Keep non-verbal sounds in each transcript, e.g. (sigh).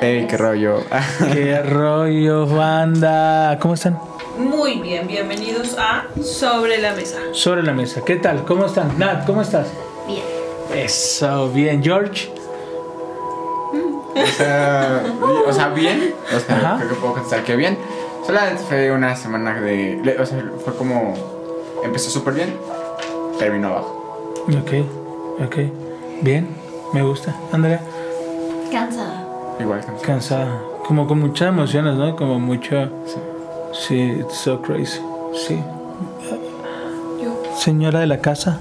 Familia. ¡Ey, qué rollo! (laughs) Qué rollo, banda. ¿Cómo están? Muy bien, bienvenidos a Sobre la Mesa. Sobre la mesa. ¿Qué tal? ¿Cómo están? Nat, ¿cómo estás? Bien. Eso, bien. George. o, sea, o sea, bien. O sea, Ajá. creo que puedo contestar que bien. Solamente fue una semana de... O sea, fue como... Empezó súper bien, terminó abajo. Ok, ok. Bien, me gusta. Andrea, Cansada. Igual cansada. Como con muchas emociones, ¿no? Como mucho. Sí. Sí, it's so crazy. Sí. Señora de la casa.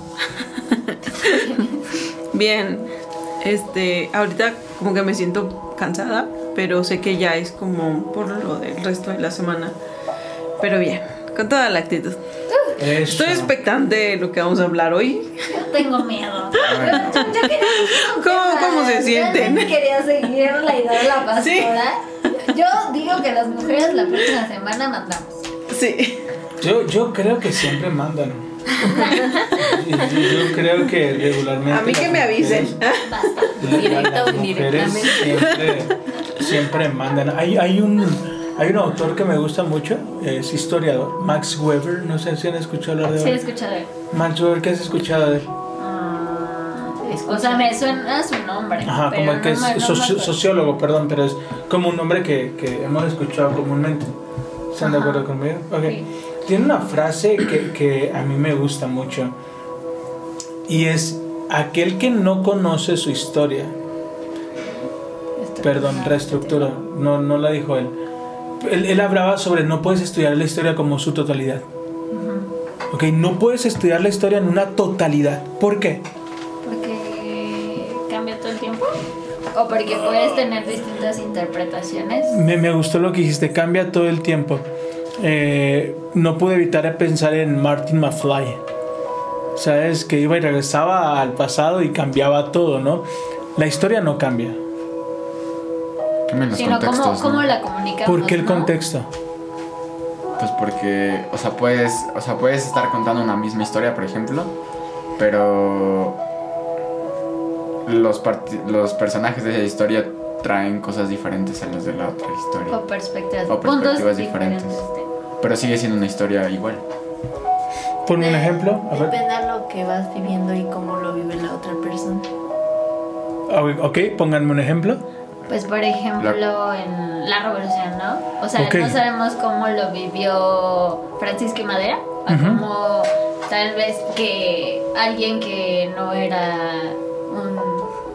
(laughs) Bien, este, ahorita como que me siento cansada, pero sé que ya es como por lo del resto de la semana. Pero bien, con toda la actitud. Eso. Estoy expectante de lo que vamos a hablar hoy. Yo tengo miedo. Bueno. Yo quería- ¿Cómo, cómo se sienten? Realmente quería seguir la idea de la pastora. Sí. Yo digo que las mujeres la próxima semana mandamos. Sí. Yo, yo creo que siempre mandan. yo, yo creo que regularmente. A mí que me avisen. mujeres- Basta. Directa o indirectamente. Siempre, siempre mandan. Hay, hay, un, hay un autor que me gusta mucho, es historiador, Max Weber. No sé si han escuchado hablar de Sí, he él. escuchado. de él. Max Weber, ¿qué has escuchado de él? Ah, o sea, me suena su nombre. Ajá, como que no es no soci- sociólogo, perdón, pero es como un nombre que, que hemos escuchado comúnmente. ¿Están de acuerdo conmigo? Ok. Sí. Tiene una frase que, que a mí me gusta mucho y es aquel que no conoce su historia, perdón, reestructura, no, no la dijo él. Él. Él hablaba sobre no puedes estudiar la historia como su totalidad. Ok, no puedes estudiar la historia en una totalidad. ¿Por qué? Porque cambia todo el tiempo. O porque puedes tener distintas interpretaciones. Me, me gustó lo que dijiste, cambia todo el tiempo. Eh, no pude evitar pensar en Martin McFly. Sabes que iba y regresaba al pasado y cambiaba todo, ¿no? La historia no cambia. Los Sino cómo, contextos, cómo ¿no? la comunicamos. ¿Por qué el ¿no? contexto? Pues porque, o sea, puedes, o sea, puedes estar contando una misma historia, por ejemplo, pero los, los personajes de esa historia traen cosas diferentes a las de la otra historia. O perspectivas. O perspectivas diferentes. Pero sigue siendo una historia igual. Pon un ejemplo. A ver. Depende de lo que vas viviendo y cómo lo vive la otra persona. Ah, Ok, pónganme un ejemplo. Pues por ejemplo en la revolución, ¿no? O sea, no sabemos cómo lo vivió Francisco y Madera. O Ujú. como tal vez que alguien que no era un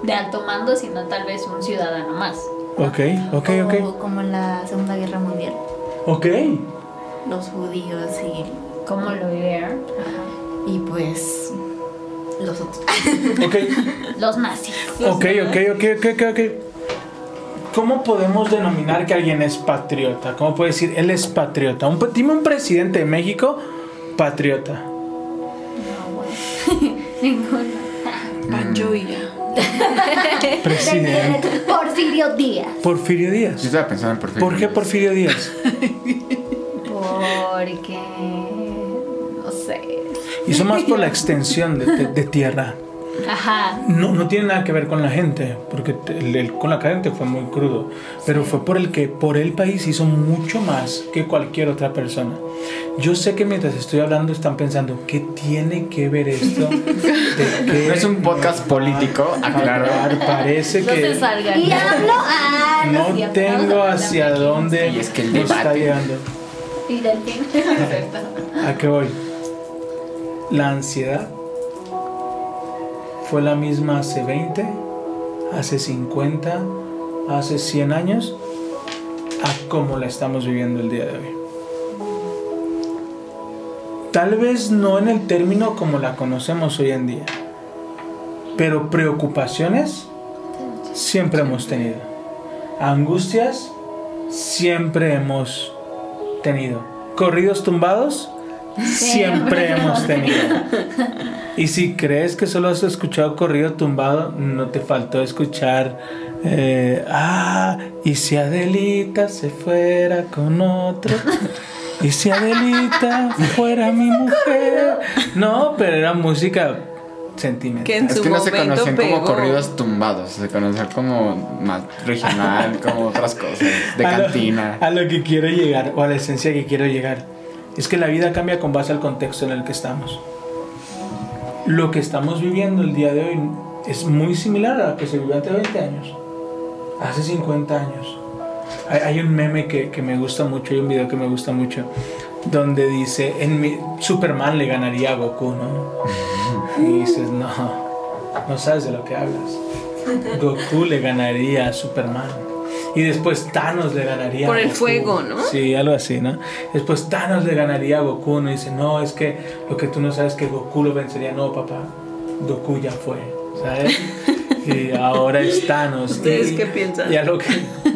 de alto mando, sino tal vez un ciudadano más. Ok, ok, O ok. como en la Segunda Guerra Mundial. Ok. Los judíos y, ¿Cómo lo vivieron? y pues los otros. Ok, (laughs) Los nazis. ok, ok, ok, ok, ok, ok. ¿Cómo podemos denominar que alguien es patriota? ¿Cómo puede decir él es patriota? Un, dime un presidente de México patriota. (laughs) Ninguno. Pancho Villa. (laughs) Presidente. Porfirio Díaz. Porfirio Yo Díaz. estaba pensando en Porfirio. ¿Por qué Porfirio Díaz? (laughs) Porque no sé. Hizo más por la extensión de, de- de tierra. Ajá. No, no tiene nada que ver con la gente, porque el, el- con la gente fue muy crudo, pero fue por el que por el país hizo mucho más que cualquier otra persona. Yo sé que mientras estoy hablando están pensando, ¿qué tiene que ver esto? ¿De (laughs) qué No es un podcast político, aclaro. Parece No se que salgan. Y hablo. Ah, no, tengo a hacia de- dónde Y es que el está debate. llegando. Y del. (laughs) ¿A qué voy? La ansiedad fue la misma hace 20, hace 50, hace 100 años, a como la estamos viviendo el día de hoy. Tal vez no en el término como la conocemos hoy en día, pero preocupaciones siempre hemos tenido. Angustias siempre hemos tenido. corridos tumbados siempre hemos tenido. (laughs) Y si crees que solo has escuchado corrido tumbado, no te faltó escuchar. eh, ah, y si Adelita se fuera con otro. Y si Adelita fuera mi mujer. No, pero era música sentimental. Que en Es su que no se conocían pegó. como corridos tumbados, se conocían como más regional, como otras cosas, de a lo- cantina. a lo que quiero llegar, o a la esencia que quiero llegar, es que la vida cambia con base al contexto en el que estamos. Lo que estamos viviendo el día de hoy es muy similar a lo que se vivió hace 20 años, hace 50 años. Hay, hay un meme que, que me gusta mucho, hay un video que me gusta mucho, donde dice, en mi, Superman le ganaría a Goku, ¿no? (laughs) Y dices, no, no sabes de lo que hablas. (laughs) Goku le ganaría a Superman. Y después Thanos le ganaría Por a el Goku. fuego, ¿no? Sí, algo así, ¿no? Después Thanos le ganaría a Goku. No dice, no, es que lo que tú no sabes es que Goku lo vencería. No, papá, Goku ya fue, ¿sabes? (laughs) Y ahora es Thanos. (laughs) ¿Ustedes Y- qué piensan? Ya lo que.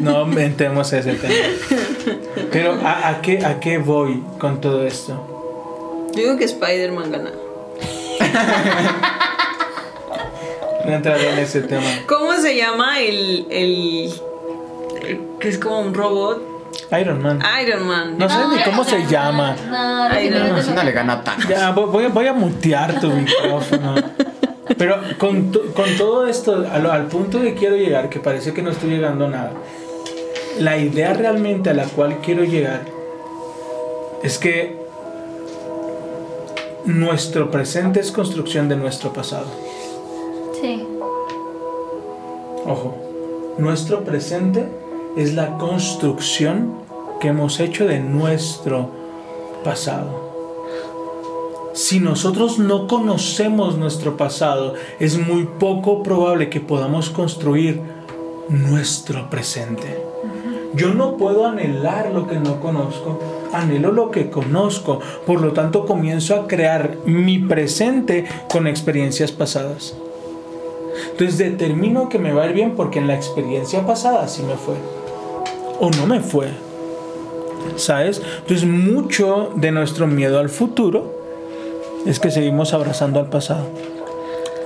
No (laughs) entremos a ese tema. Pero ¿a, a qué, ¿a qué voy con todo esto? Yo digo que Spider-Man gana. No entraré en ese tema. ¿Cómo se llama el, el que es como un robot? Iron Man. Iron Man. No sé ni cómo se llama. No, Ay, que no. le gana a Thanos. Ya, voy, voy a- mutear tu micrófono. Pero con, to- con todo esto, a lo- al punto que quiero llegar, que parece que no estoy llegando a nada, la idea realmente a la cual quiero llegar es que nuestro presente es construcción de nuestro pasado. Sí. Ojo, nuestro presente es la construcción que hemos hecho de nuestro pasado. Si nosotros no conocemos nuestro pasado, es muy poco probable que podamos construir nuestro presente. Yo no puedo anhelar lo que no conozco, anhelo lo que conozco, por lo tanto comienzo a crear mi presente con experiencias pasadas. Entonces determino que me va a ir bien porque en la experiencia pasada sí me fue. O no me fue. ¿Sabes? Entonces mucho de nuestro miedo al futuro es que seguimos abrazando al pasado.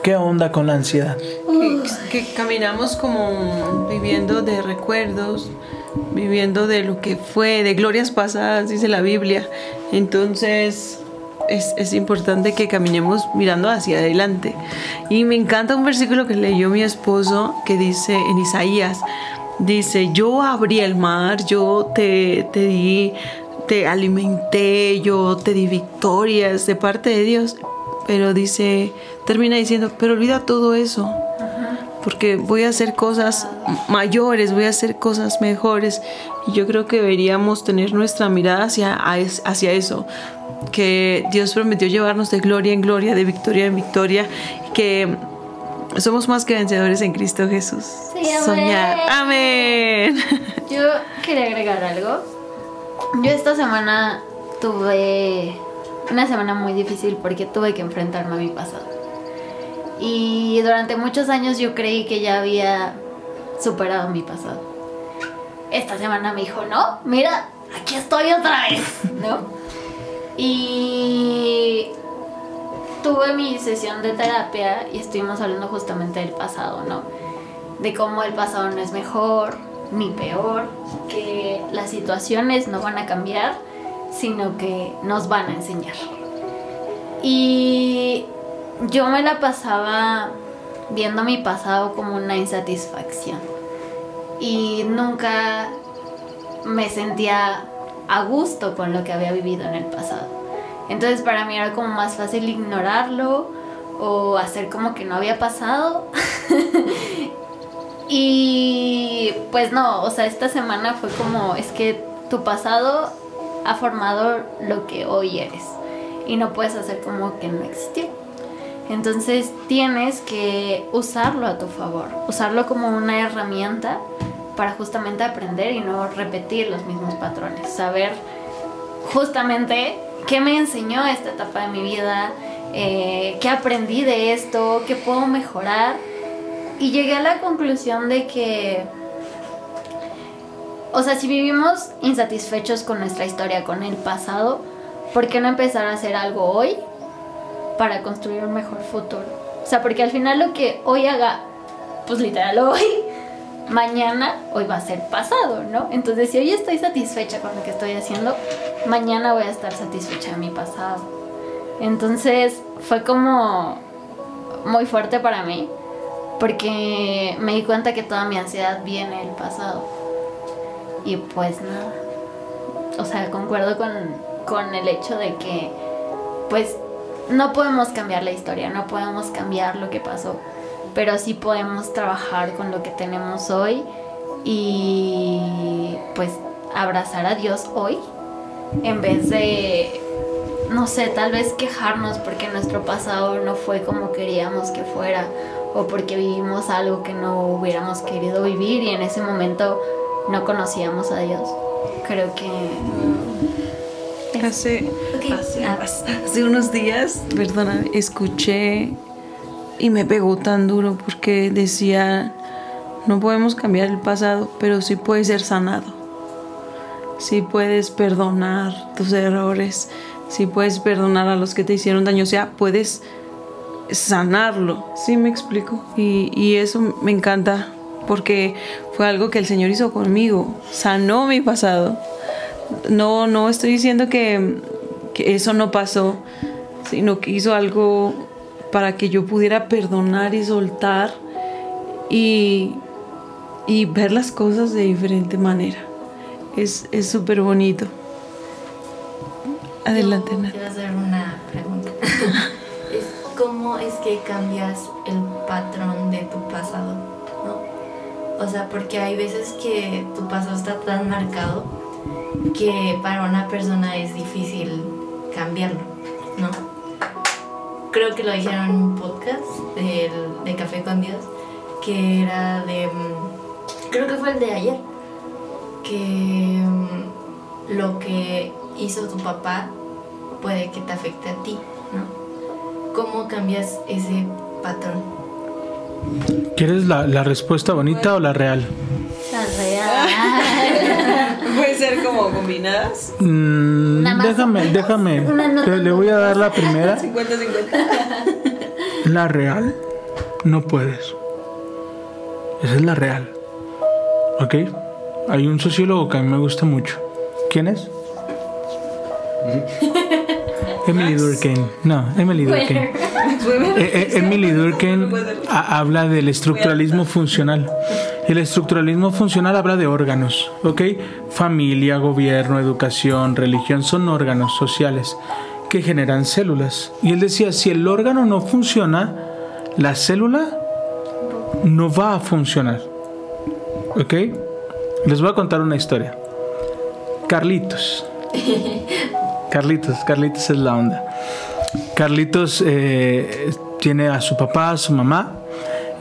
¿Qué onda con la ansiedad? Que, que caminamos como viviendo de recuerdos, viviendo de lo que fue, de glorias pasadas, dice la Biblia. Entonces es, es importante que caminemos mirando hacia adelante. Y me encanta un versículo que leyó mi esposo que dice en Isaías, dice, yo abrí el mar, yo te, te di, te alimenté, yo te di victorias de parte de Dios. Pero dice, termina diciendo, pero olvida todo eso porque voy a hacer cosas mayores, voy a hacer cosas mejores. Y yo creo que deberíamos tener nuestra mirada hacia, hacia eso, que Dios prometió llevarnos de gloria en gloria, de victoria en victoria, que somos más que vencedores en Cristo Jesús. Sí, amén. Soñar. Amén. Yo quería agregar algo. Yo esta semana tuve una semana muy difícil porque tuve que enfrentarme a mi pasado. Y durante muchos años yo creí que ya había superado mi pasado. Esta semana me dijo, no, mira, aquí estoy otra vez, ¿no? Y tuve mi sesión de terapia y estuvimos hablando justamente del pasado, ¿no? De cómo el pasado no es mejor ni peor, que las situaciones no van a cambiar, sino que nos van a enseñar. Y yo me la pasaba viendo mi pasado como una insatisfacción. Y nunca me sentía a gusto con lo que había vivido en el pasado. Entonces para mí era como más fácil ignorarlo o hacer como que no había pasado. (laughs) y pues no, o sea, esta semana fue como, es que tu pasado ha formado lo que hoy eres y no puedes hacer como que no existió. Entonces tienes que usarlo a tu favor, usarlo como una herramienta para justamente aprender y no repetir los mismos patrones, saber justamente qué me enseñó esta etapa de mi vida, eh, qué aprendí de esto, qué puedo mejorar. Y llegué a la conclusión de que o sea, si vivimos insatisfechos con nuestra historia, con el pasado, ¿por qué no empezar a hacer algo hoy para construir un mejor futuro? O sea, porque al final lo que hoy haga, pues literal hoy, mañana, hoy va a ser pasado, ¿no? Entonces, si hoy estoy satisfecha con lo que estoy haciendo, mañana voy a estar satisfecha de mi pasado. Entonces, fue como muy fuerte para mí, porque me di cuenta que toda mi ansiedad viene del pasado. Y pues nada. O sea, concuerdo con, con el hecho de que, pues, no podemos cambiar la historia, no podemos cambiar lo que pasó, pero sí podemos trabajar con lo que tenemos hoy y pues abrazar a Dios hoy en vez de, no sé, tal vez quejarnos porque nuestro pasado no fue como queríamos que fuera o porque vivimos algo que no hubiéramos querido vivir y en ese momento no conocíamos a Dios. Creo que... Hace, hace unos días, perdona, escuché y me pegó tan duro porque decía, no podemos cambiar el pasado, pero sí puede ser sanado. Sí puedes perdonar tus errores, sí puedes perdonar a los que te hicieron daño, o sea, puedes sanarlo, ¿sí me explico? Y, y eso me encanta porque fue algo que el Señor hizo conmigo, sanó mi pasado. No, no estoy diciendo que, que eso no pasó, sino que hizo algo para que yo pudiera perdonar y soltar y, y ver las cosas de diferente manera. Es es súper bonito. Adelante, Yo. Quiero hacer una pregunta. (laughs) es ¿Cómo es que cambias el patrón de tu pasado? ¿no? O sea, porque hay veces que tu pasado está tan marcado que para una persona es difícil cambiarlo, ¿no? Creo que lo dijeron en un podcast del, de Café con Dios, que era de... mm, Creo que fue el de ayer, que mm, lo que hizo tu papá puede que te afecte a ti, ¿no? ¿Cómo cambias ese patrón? ¿Quieres la, la respuesta bonita o la real? La real. (laughs) Puede ser como combinadas. Mm, déjame, déjame. (laughs) Una nota Le, le voy a dar la primera. (laughs) 50-50. La real. No puedes. Esa es la real. ¿Ok? Hay un sociólogo que a mí me gusta mucho. ¿Quién es? (laughs) Emily Durkheim. No, Emily Durkheim. (laughs) Eh, eh, Emily Durkheim ha- habla del estructuralismo funcional. El estructuralismo funcional habla de órganos, ¿ok? Familia, gobierno, educación, religión son órganos sociales que generan células. Y él decía, si el órgano no funciona, la célula no va a funcionar, ¿ok? Les voy a contar una historia. Carlitos. (laughs) Carlitos, Carlitos es la onda. Carlitos eh, tiene a su papá, a su mamá.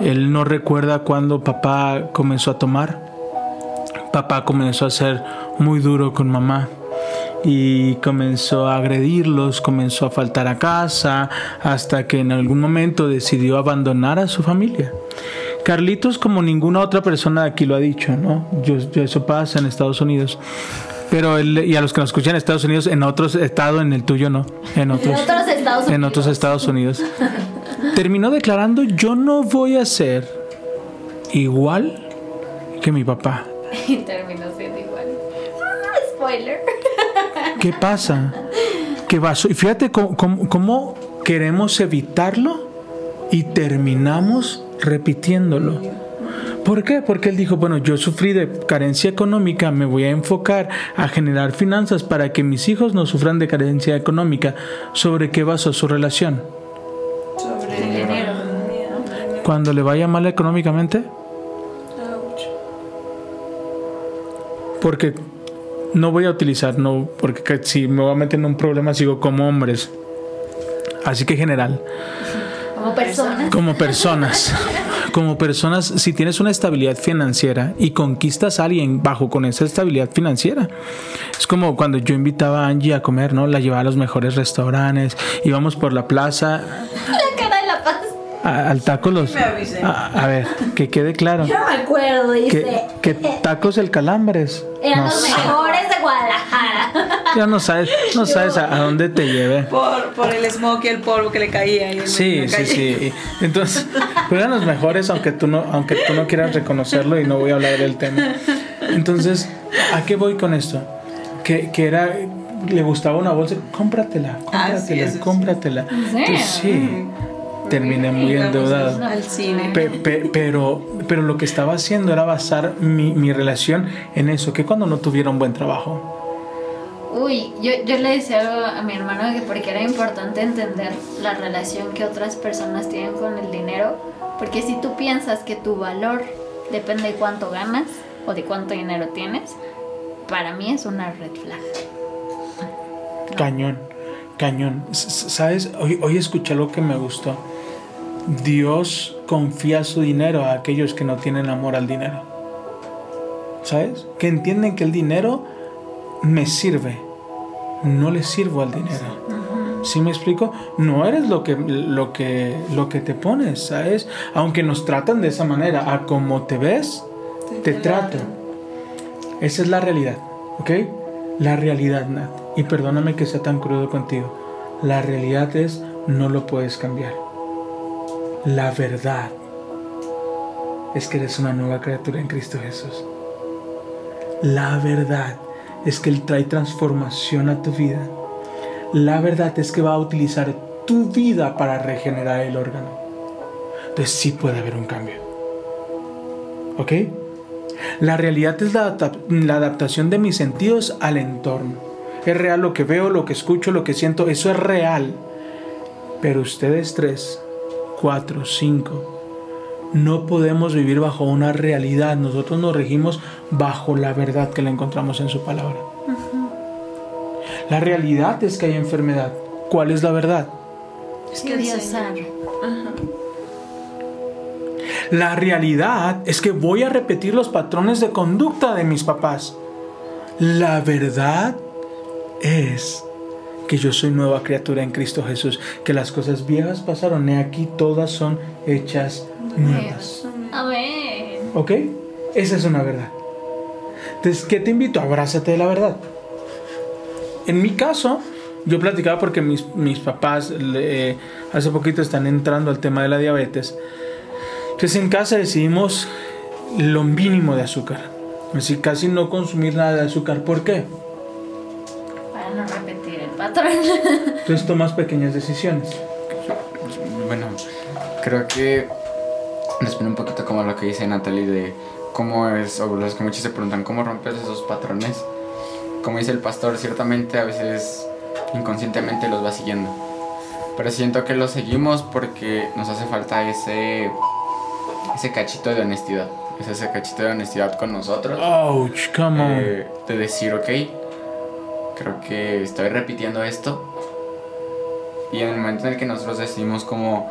Él no recuerda cuando papá comenzó a tomar. Papá comenzó a ser muy duro con mamá y comenzó a agredirlos, comenzó a faltar a casa, hasta que en algún momento decidió abandonar a su familia. Carlitos, como ninguna otra persona aquí lo ha dicho, ¿no? Yo, yo- eso pasa en Estados Unidos. Pero él, y a los que nos escuchan en Estados Unidos, en otros estados, en el tuyo no, en otros, otros Estados en otros Unidos. Estados Unidos. (laughs) Terminó declarando, yo no voy a ser igual que mi papá. Y terminó siendo igual. Ah, spoiler. (laughs) ¿Qué pasa? Que va, y fíjate cómo, cómo- cómo queremos evitarlo y terminamos repitiéndolo. ¿Por qué? Porque él dijo, bueno, yo sufrí de carencia económica, me voy a enfocar a generar finanzas para que mis hijos no sufran de carencia económica. ¿Sobre qué basó su relación? Sobre El dinero. Cuando le vaya mal económicamente, porque no voy a utilizar, no, porque si me voy a meter en un problema sigo como hombres. Así que general, Como personas. como personas, como personas, si tienes una estabilidad financiera y conquistas a alguien bajo con esa estabilidad financiera, es como cuando yo invitaba a Angie a comer, ¿no? La llevaba a los mejores restaurantes, íbamos por la plaza, La cara de la paz. a- al taco los... me avisé. A, a ver, que quede claro. Yo no me acuerdo, dice. Que, que tacos el calambres. Eran No los sé. mejores. Ya no sabes, no sabes a, a dónde te llevé. Por, por el smog y el polvo que le caía en Sí, sí, sí. Y Entonces, pero eran los mejores, aunque tú no, aunque tú no quieras reconocerlo y no voy a hablar del tema. Entonces, ¿a qué voy con esto? Que, que era, le gustaba una bolsa, cómpratela, Ah, sí, cómpratela, eso sí. cómpratela. Entonces, sí, terminé muy endeudado. Al cine. Pe- pe- pero, pero lo que estaba haciendo era basar mi, mi relación en eso, que cuando no tuviera un buen trabajo. Uy, yo, yo le decía algo a mi hermano que porque era importante entender la relación que otras personas tienen con el dinero, porque si tú piensas que tu valor depende de cuánto ganas o de cuánto dinero tienes, para mí es una red flag. Cañón, cañón. ¿Sabes? Hoy, hoy escuché algo que me gustó. Dios confía su dinero a aquellos que no tienen amor al dinero. ¿Sabes? Que entienden que el dinero me sirve. No le sirvo al dinero. ¿Sí me explico? No eres lo que, lo que, lo que te pones, ¿sabes? Aunque nos tratan de esa manera, a como te ves, te, trato. Esa es la realidad, ¿ok? La realidad, Nat. Y perdóname que sea tan crudo contigo. La realidad es, no lo puedes cambiar. La verdad es que eres una nueva criatura en Cristo Jesús. La verdad es que Él trae transformación a tu vida. La verdad es que va a utilizar tu vida para regenerar el órgano. Entonces sí puede haber un cambio. ¿Ok? La realidad es la, la adaptación de mis sentidos al entorno. Es real lo que veo, lo que escucho, lo que siento. Eso es real. Pero ustedes tres, cuatro, cinco, no podemos vivir bajo una realidad. Nosotros nos regimos bajo la verdad que le encontramos en su palabra. La realidad es que hay enfermedad. ¿Cuál es la verdad? Es que Dios sabe. La realidad es que voy a repetir los patrones de conducta de mis papás. La verdad es que yo soy nueva criatura en Cristo Jesús, que las cosas viejas pasaron y aquí todas son hechas nuevas. A ver. ¿Ok? Esa es una verdad. Entonces, ¿qué te invito? Abrázate de la verdad. En mi caso, yo platicaba porque mis, mis papás le- hace poquito están entrando al tema de la diabetes. Entonces en casa decidimos lo mínimo de azúcar. Así casi no consumir nada de azúcar. ¿Por qué? Para no repetir el patrón. (laughs) Entonces tomas pequeñas decisiones. Bueno, creo que responde un poquito como lo que dice Natalie de cómo es, o los que muchos se preguntan, ¿cómo rompes esos patrones? Como dice el pastor, ciertamente a veces inconscientemente los va siguiendo. Pero siento que los seguimos porque nos hace falta ese, ese cachito de honestidad. Es ese cachito de honestidad con nosotros. Ouch, come on. eh, de decir, ok, creo que estoy repitiendo esto. Y en el momento en el que nosotros decidimos como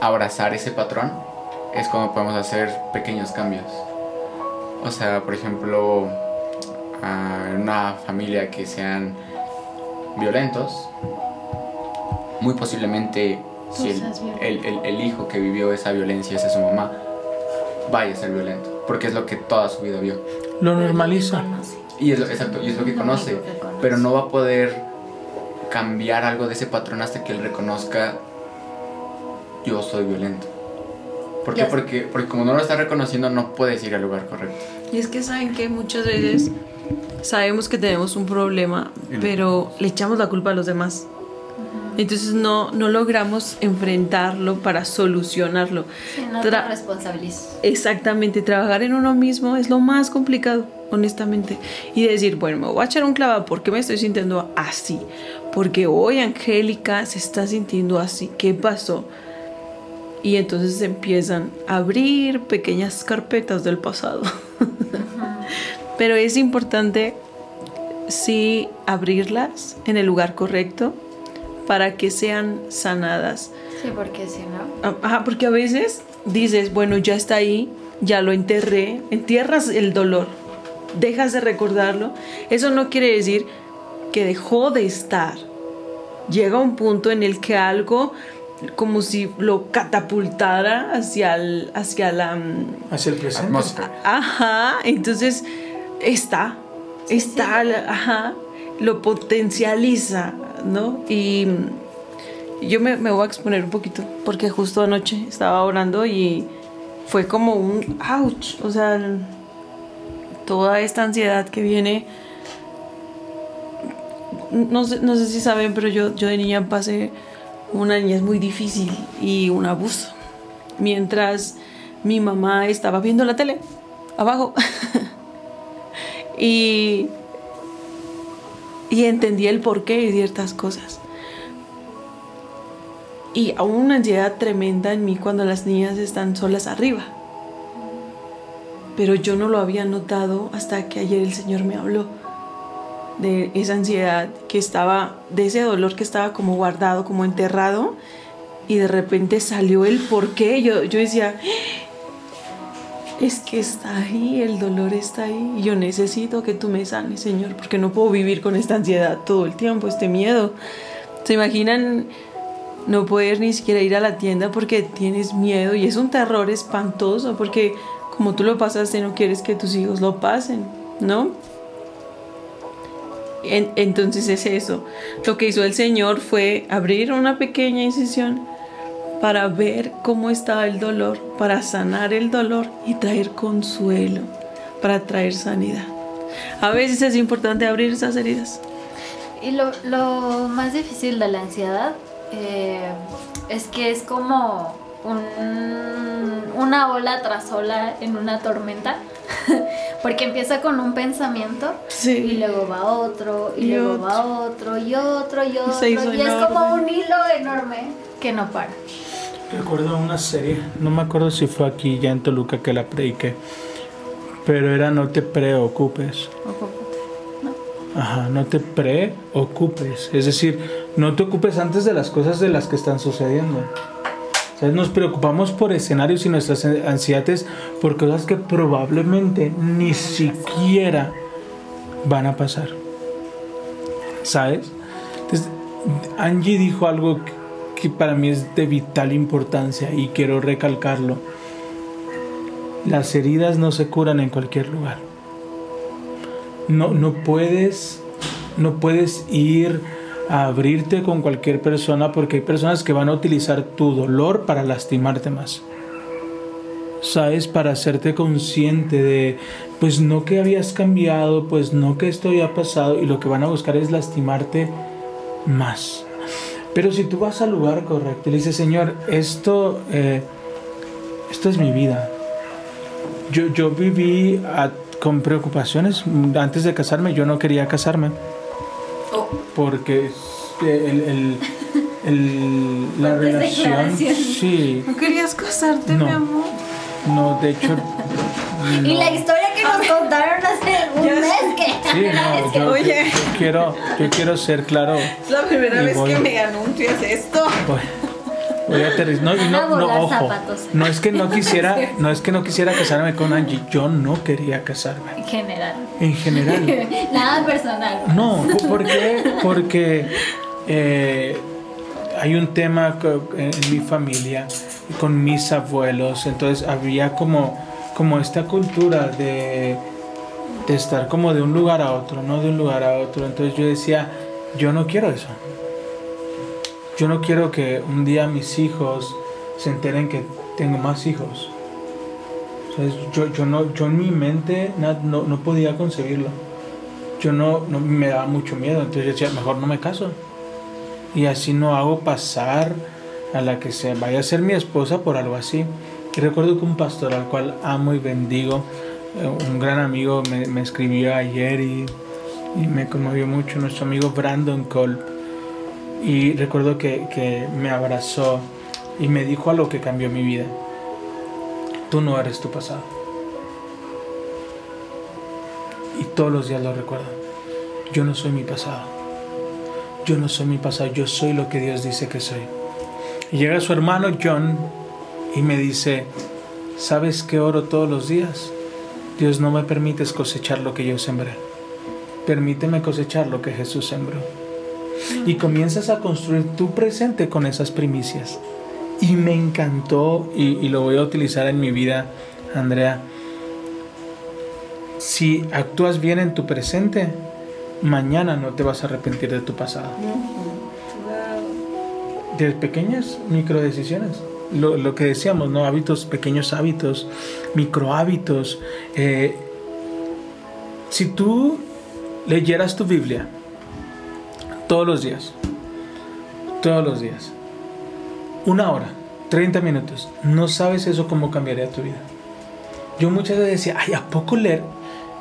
abrazar ese patrón, es cuando podemos hacer pequeños cambios. O sea, por ejemplo, a una familia que sean violentos, muy posiblemente si el, el- el- el hijo que vivió esa violencia, esa es su mamá, vaya a ser violento, porque es lo que toda su vida vio. Lo normaliza. Y es lo, exacto, y es lo que conoce. pero no va a poder cambiar algo de ese patrón hasta que él reconozca yo soy violento. ¿Por qué? Porque, porque como no lo está reconociendo no puedes ir al lugar correcto. Y es que saben que muchas veces sabemos que tenemos un problema, pero le echamos la culpa a los demás. Entonces no, no logramos enfrentarlo para solucionarlo. Sí, no te responsabilizas. Exactamente, trabajar en uno mismo es lo más complicado, honestamente. Y decir, bueno, me voy a echar un clavado, ¿por qué me estoy sintiendo así? Porque hoy Angélica se está sintiendo así, ¿qué pasó? Y entonces empiezan a abrir pequeñas carpetas del pasado. (laughs) Pero es importante, sí, abrirlas en el lugar correcto para que sean sanadas. Sí, porque si no. Ah, Ajá, porque a veces dices, bueno, ya está ahí, ya lo enterré, entierras el dolor, dejas de recordarlo. Eso no quiere decir que dejó de estar. Llega un punto en el que algo como si lo catapultara hacia, el, hacia la... mm, Hacia el presente. Atmósfera. Ajá, entonces está, está, ajá, lo potencializa, ¿no? Y yo me, me voy a exponer un poquito, porque justo anoche estaba orando y fue como un ouch, o sea, toda esta ansiedad que viene. No sé, no sé si saben, pero yo, yo de niña pasé una niñez muy difícil y un abuso. Mientras mi mamá estaba viendo la tele, abajo. (laughs) y, y entendí el porqué de ciertas cosas. Y aún una ansiedad tremenda en mí cuando las niñas están solas arriba. Pero yo no lo había notado hasta que ayer el Señor me habló de esa ansiedad que estaba, de ese dolor que estaba como guardado, como enterrado, y de repente salió el por qué. Yo, yo decía, es que está ahí, el dolor está ahí, yo necesito que tú me sanes, Señor, porque no puedo vivir con esta ansiedad todo el tiempo, este miedo. ¿Se imaginan no poder ni siquiera ir a la tienda porque tienes miedo? Y es un terror espantoso, porque como tú lo pasaste, no quieres que tus hijos lo pasen, ¿no? En- entonces es eso. Lo que hizo el Señor fue abrir una pequeña incisión para ver cómo estaba el dolor, para sanar el dolor y traer consuelo, para traer sanidad. A veces es importante abrir esas heridas. Y lo, lo más difícil de la ansiedad eh, es que es como un- una ola tras ola en una tormenta. (laughs) Porque empieza con un pensamiento Sí. y luego va otro y, Y luego otro. va otro y otro y otro. se hizo y es como enorme. un hilo enorme que no para. Recuerdo una serie, no me acuerdo si fue aquí ya en Toluca que la prediqué, pero era No te preocupes. Ajá, no te preocupes. Es decir, no te ocupes antes de las cosas de las que están sucediendo. Nos preocupamos por escenarios y nuestras ansiedades por cosas que probablemente ni siquiera van a pasar. ¿Sabes? Entonces, Angie dijo algo que- que para mí es de vital importancia y quiero recalcarlo. Las heridas no se curan en cualquier lugar. No, no puedes no puedes ir abrirte con cualquier persona porque hay personas que van a utilizar tu dolor para lastimarte más. ¿Sabes? Para hacerte consciente de, pues no que habías cambiado, pues no que esto ya ha pasado y lo que van a buscar es lastimarte más. Pero si tú vas al lugar correcto y le dices, Señor, esto, eh, esto es mi vida. Yo, yo viví con preocupaciones. Antes de casarme, yo no quería casarme. Oh. Porque el, el- el- (laughs) la relación. Sí, ¿No querías casarte, No. mi amor? no, de hecho. Y la historia que nos contaron hace un mes que... Sí, no, (laughs) yo, Oye. yo quiero, yo quiero ser claro. Es la primera vez voy. que me anuncias esto. Voy, voy a aterrizar. No, y no, no, ojo. No es que no (laughs) quisiera, no es que no quisiera casarme con Angie. Yo no quería casarme. En general. En general. (laughs) Nada personal. No, ¿por qué? Porque eh, hay un tema en mi familia con mis abuelos, entonces había como, como esta cultura de, de estar como de un lugar a otro, no de un lugar a otro. Entonces yo decía, yo no quiero eso. Yo no quiero que un día mis hijos se enteren que tengo más hijos. Entonces, yo, yo, no, yo en mi mente no, no podía concebirlo yo no, no me daba mucho miedo, entonces yo decía, mejor no me caso. Y así no hago pasar a la que se vaya a ser mi esposa por algo así. Y recuerdo que un pastor al cual amo y bendigo, eh, un gran amigo me, me escribió ayer y, y me conmovió mucho, nuestro amigo Brandon Cole. Y recuerdo que, que me abrazó y me dijo algo que cambió mi vida. Tú no eres tu pasado. y todos los días lo recuerdo. Yo no soy mi pasado. Yo no soy mi pasado, yo soy lo que Dios dice que soy. Y llega su hermano John y me dice, ¿sabes que oro todos los días? Dios no me permites cosechar lo que yo sembré. Permíteme cosechar lo que Jesús sembró. Y comienzas a construir tu presente con esas primicias. Y me encantó y, y lo voy a utilizar en mi vida, Andrea. Si actúas bien en tu presente, mañana no te vas a arrepentir de tu pasado. De pequeñas micro decisiones. Lo, lo que decíamos, ¿no? Hábitos, pequeños hábitos, micro hábitos. Eh, si tú leyeras tu Biblia todos los días, todos los días, una hora, 30 minutos, no sabes eso cómo cambiaría tu vida. Yo muchas veces decía, ay, ¿a poco leer?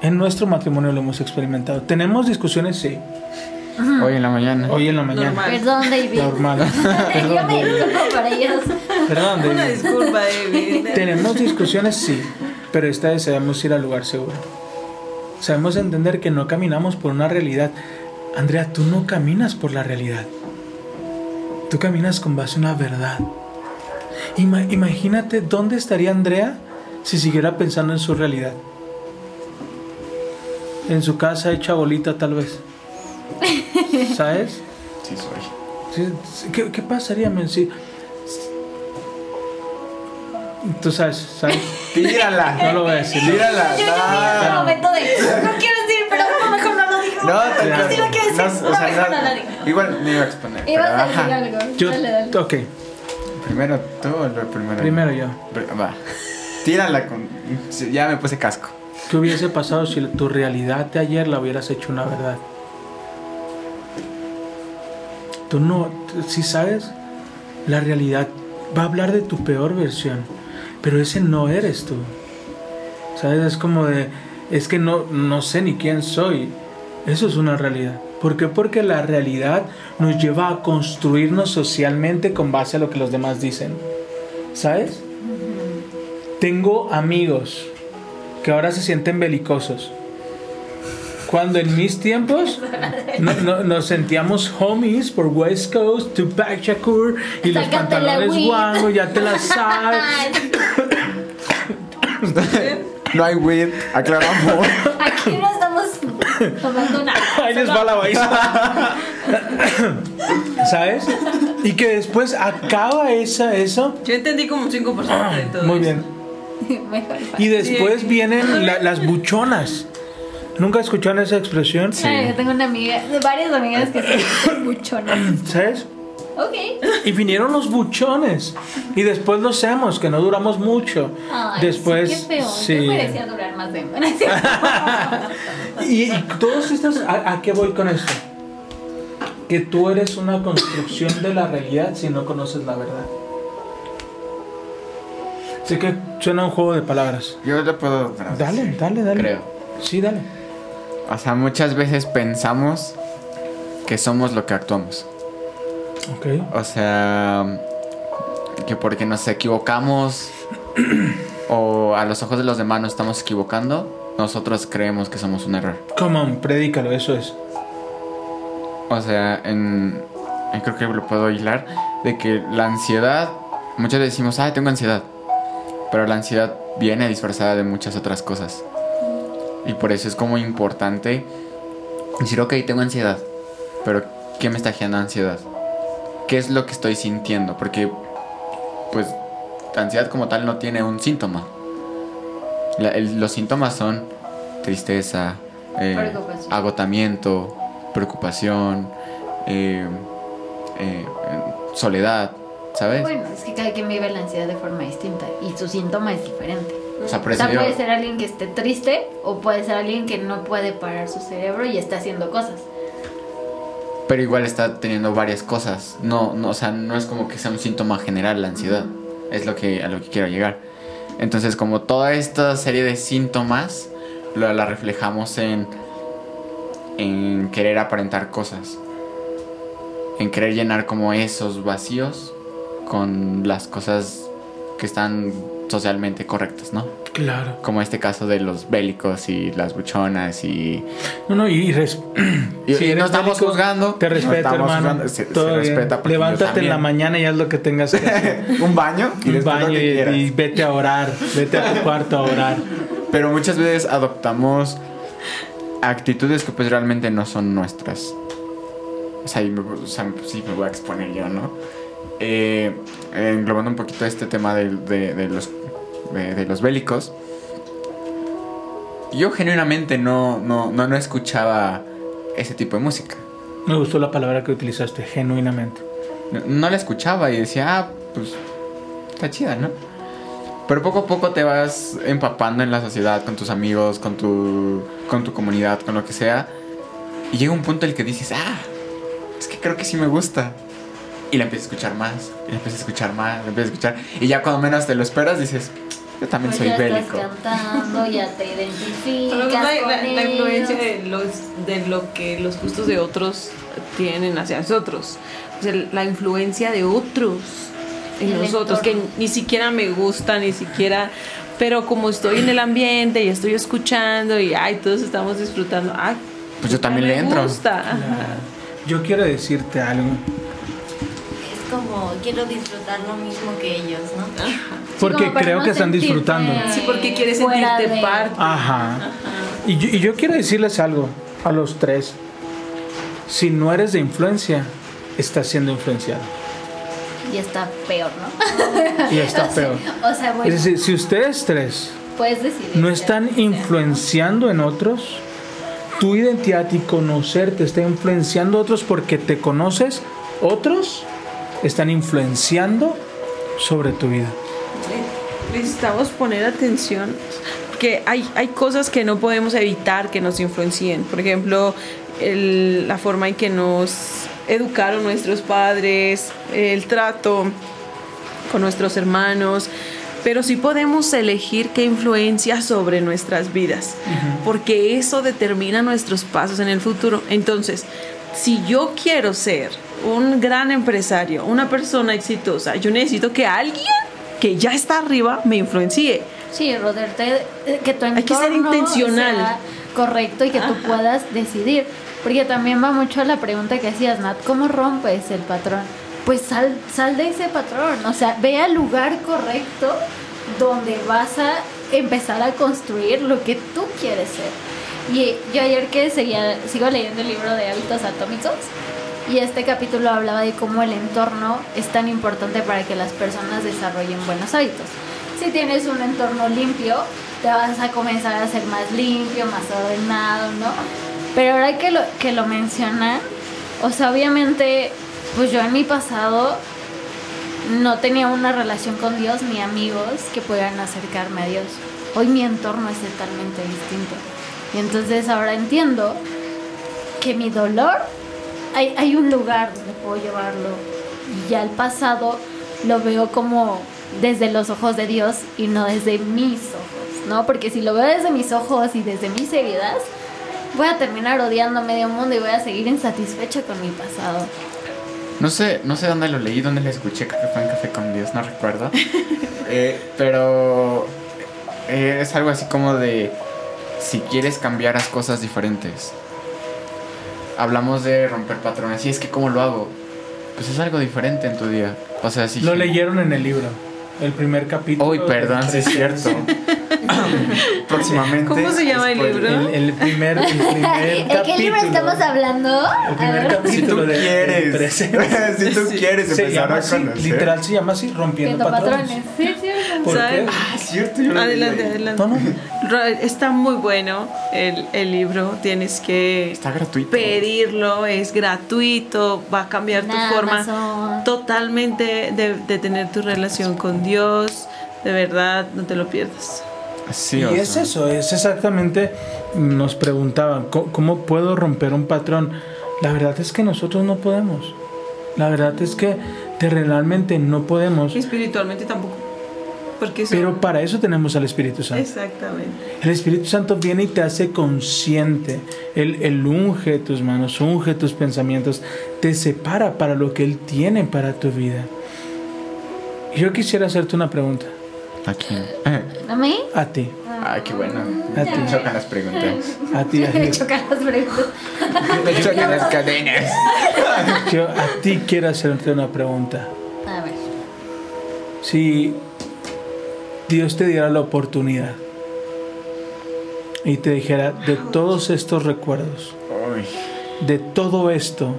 En nuestro matrimonio lo hemos experimentado. ¿Tenemos discusiones? Sí. Hoy en la mañana. Hoy en la mañana. Normal. Perdón, David. Normal. (laughs) Yo me disculpo para ellos. Perdón, Una David. disculpa, David. Tenemos discusiones, sí, pero esta vez sabemos ir al lugar seguro. Sabemos entender que no caminamos por una realidad. Andrea, tú no caminas por la realidad. Tú caminas con base en una verdad. Ima- imagínate dónde estaría Andrea si siguiera pensando en su realidad. En su casa hecha bolita tal vez. ¿Sabes? Sí, soy. ¿Qué, qué pasaría, men? Si... Tú sabes, ¿sabes? Tírala. No lo voy a decir. Tírala. Yo ese No. momento de. No quiero no. No, sí lo decir. no, o sea. Igual me iba a exponer. Ibas pero, a decir algo. Yo, Dale, dale. ok, Primero tú o lo primero primero yo. Va. Tírala con. Ya me puse casco. ¿Qué hubiese pasado si tu realidad de ayer la hubieras hecho una verdad? Tú no, si sabes, la realidad va a hablar de tu peor versión, pero ese no eres tú. ¿Sabes? Es como de, es que no, no sé ni quién soy. Eso es una realidad. ¿Por qué? Porque la realidad nos lleva a construirnos socialmente con base a lo que los demás dicen. ¿Sabes? Tengo amigos que ahora se sienten belicosos. Cuando en mis tiempos no- no- nos sentíamos homies por West Coast, Tupac Shakur y los Sácate pantalones guangos, ya te la sabes. (laughs) No hay weed, aclaramos. Aquí no tomando. (laughs) Ahí les va la baiza. (laughs) ¿Sabes? Y que después acaba esa, eso. Yo entendí como un 5% de todo (clears throat) Muy bien. (laughs) Mejor. Y después Sí. vienen la- las buchonas. ¿Nunca escucharon esa expresión? Ay, yo tengo una amiga, varias amigas que son buchonas. (clears throat) ¿Sabes? Ok. Y vinieron los buchones. Y después los hemos, que no duramos mucho. Ay, después. sí, qué feo. sí. Yo merecía durar más de (laughs) Y, y todos estos. ¿a, a qué voy con esto? Que tú eres una construcción de la realidad si no conoces la verdad. Sé que suena un juego de palabras. Yo le puedo. Dale, dale, dale. Creo. Sí, dale. O sea, muchas veces pensamos que somos lo que actuamos. O sea, que porque nos equivocamos (clears throat) o a los ojos de los demás nos estamos equivocando, nosotros creemos que somos un error. Come on, predícalo, eso es. O sea, en, en- creo que lo puedo hilar de que la ansiedad, muchas veces decimos, ah, tengo ansiedad, pero la ansiedad viene disfrazada de muchas otras cosas. Y por eso es como importante decir, ok, tengo ansiedad, pero ¿qué me está generando ansiedad? ¿Qué es lo que estoy sintiendo? Porque, pues, la ansiedad como tal no tiene un síntoma. La- el- los síntomas son tristeza, eh, Preocupación. agotamiento, preocupación, eh, eh, soledad, ¿sabes? Bueno, es que cada quien vive la ansiedad de forma distinta y su síntoma es diferente. o sea, O puede ser alguien que esté triste o puede ser alguien que no puede parar su cerebro y está haciendo cosas. Pero igual está teniendo varias cosas. No, no, o sea, no es como que sea un síntoma general la ansiedad. Es lo que a lo que quiero llegar. Entonces, como toda esta serie de síntomas la, la reflejamos en en querer aparentar cosas. En querer llenar como esos vacíos con las cosas que están socialmente correctas, ¿no? Claro. Como este caso de los bélicos y las buchonas y No, no, y, res- (clears throat) Y- si y eres no estamos bélico, juzgando, Te no respeto, estamos hermano. se- se respeta Levántate en la mañana y haz lo que tengas que hacer. (laughs) un baño y Un baño y, vete a orar. Vete a tu (laughs) cuarto a orar. Pero muchas veces adoptamos actitudes que pues realmente no son nuestras. o sea, me- o sea, sí me voy a exponer yo, ¿no? Eh, englobando un poquito este tema de, de- de los, de, de los bélicos, yo genuinamente no, no, no, no escuchaba ese tipo de música. Me gustó la palabra que utilizaste, genuinamente. No, no la escuchaba y decía, ah, pues está chida, ¿no? Pero poco a poco te vas empapando en la sociedad, con tus amigos, con tu, con tu comunidad, con lo que sea. Y llega un punto en el que dices, ah, es que creo que sí me gusta. Y la empiezas a escuchar más, y la empiezas a escuchar más, la empiezas a escuchar. Y ya cuando menos te lo esperas, dices, yo también Pues soy ya bélico. estás cantando, ya te (laughs) Pero identificas la, con la- la influencia ellos. de, los, de lo que los gustos de otros tienen hacia nosotros. O sea, la influencia de otros en El nosotros, que ni siquiera me gusta, ni siquiera... Pero como estoy en el ambiente y estoy escuchando y ay, todos estamos disfrutando, ay, Pues yo también me le entro. gusta. Yo quiero decirte algo. Como, quiero disfrutar lo mismo que ellos, ¿no? Porque creo no que están disfrutando. Sí, porque quieres sentirte de- parte. Ajá. Y yo, y yo quiero decirles algo a los tres. Si no eres de influencia, estás siendo influenciado. Y está peor, ¿no? (laughs) Y está peor. O sea, bueno, Es decir, si ustedes tres puedes decidir. no están influenciando en otros, tu identidad y conocerte está influenciando a otros porque te conoces, otros están influenciando sobre tu vida. Necesitamos poner atención porque hay, hay cosas que no podemos evitar que nos influencien. Por ejemplo, el- la forma en que nos educaron nuestros padres, el trato con nuestros hermanos. Pero sí podemos elegir qué influencia sobre nuestras vidas, porque eso determina nuestros pasos en el futuro. Entonces, si yo quiero ser un gran empresario, una persona exitosa, yo necesito que alguien que ya está arriba me influencie. Sí, rodearte, eh, que tu entorno Hay que ser intencional. sea correcto y que tú puedas decidir. Porque también va mucho a la pregunta que hacías, Nat, ¿cómo rompes el patrón? Pues sal, sal de ese patrón, o sea, ve al lugar correcto donde vas a empezar a construir lo que tú quieres ser. Y yo ayer que seguía, sigo leyendo el libro de hábitos atómicos y este capítulo hablaba de cómo el entorno es tan importante para que las personas desarrollen buenos hábitos. Si tienes un entorno limpio, te vas a comenzar a ser más limpio, más ordenado, ¿no? Pero ahora que lo, que lo mencionan, o sea, obviamente, pues yo en mi pasado no tenía una relación con Dios ni amigos que pudieran acercarme a Dios. Hoy mi entorno es totalmente distinto. Y entonces ahora entiendo que mi dolor, hay, hay un lugar donde puedo llevarlo. Y ya el pasado lo veo como desde los ojos de Dios y no desde mis ojos, ¿no? Porque si lo veo desde mis ojos y desde mis heridas, voy a terminar odiando a medio mundo y voy a seguir insatisfecha con mi pasado. No sé, no sé dónde lo leí, dónde lo escuché, creo que fue en Café con Dios, no recuerdo. (laughs) Eh, pero eh, es algo así como de si quieres cambiar las cosas diferentes. Hablamos de romper patrones y es que cómo lo hago. Pues es algo diferente en tu día. O sea, si Lo leyeron en el libro, el primer capítulo. Uy, perdón, sí es cierto. (laughs) (laughs) Próximamente. ¿Cómo se llama el libro? El, el primer, el primer (laughs) ¿De qué libro capítulo. estamos hablando? El A primer ver. Si capítulo tú de, de quieres. presencia. (laughs) si tú quieres Se empezar llama a así, conocer. literal se llama así, rompiendo patrones. patrones. Sí, sí. ¿Por qué? Ah, es cierto, yo Adelante, adelante. No, no. Ra- Está muy bueno el, el libro, tienes que Está gratuito. pedirlo, es gratuito, va a cambiar tu En forma Amazon. totalmente de, de tener tu relación con Dios. De verdad, no te lo pierdas. Sí, y es sea. eso, es exactamente, nos preguntaban, ¿cómo, cómo puedo romper un patrón? La verdad es que nosotros no podemos. La verdad es que terrenalmente no podemos. Espiritualmente tampoco. Porque eso- Pero para eso tenemos al Espíritu Santo. Exactamente. El Espíritu Santo viene y te hace consciente. Él, él unge tus manos, unge tus pensamientos, te separa para lo que Él tiene para tu vida. Yo quisiera hacerte una pregunta Aquí. ¿A mí? a ti, Ay, qué bueno. A ti. Me chocan las preguntas. a ti, Me chocan las preguntas. Me chocan las cadenas. Yo a ti quiero hacerte una pregunta. A ver. Si Dios te diera la oportunidad y te dijera de todos estos recuerdos, de todo esto,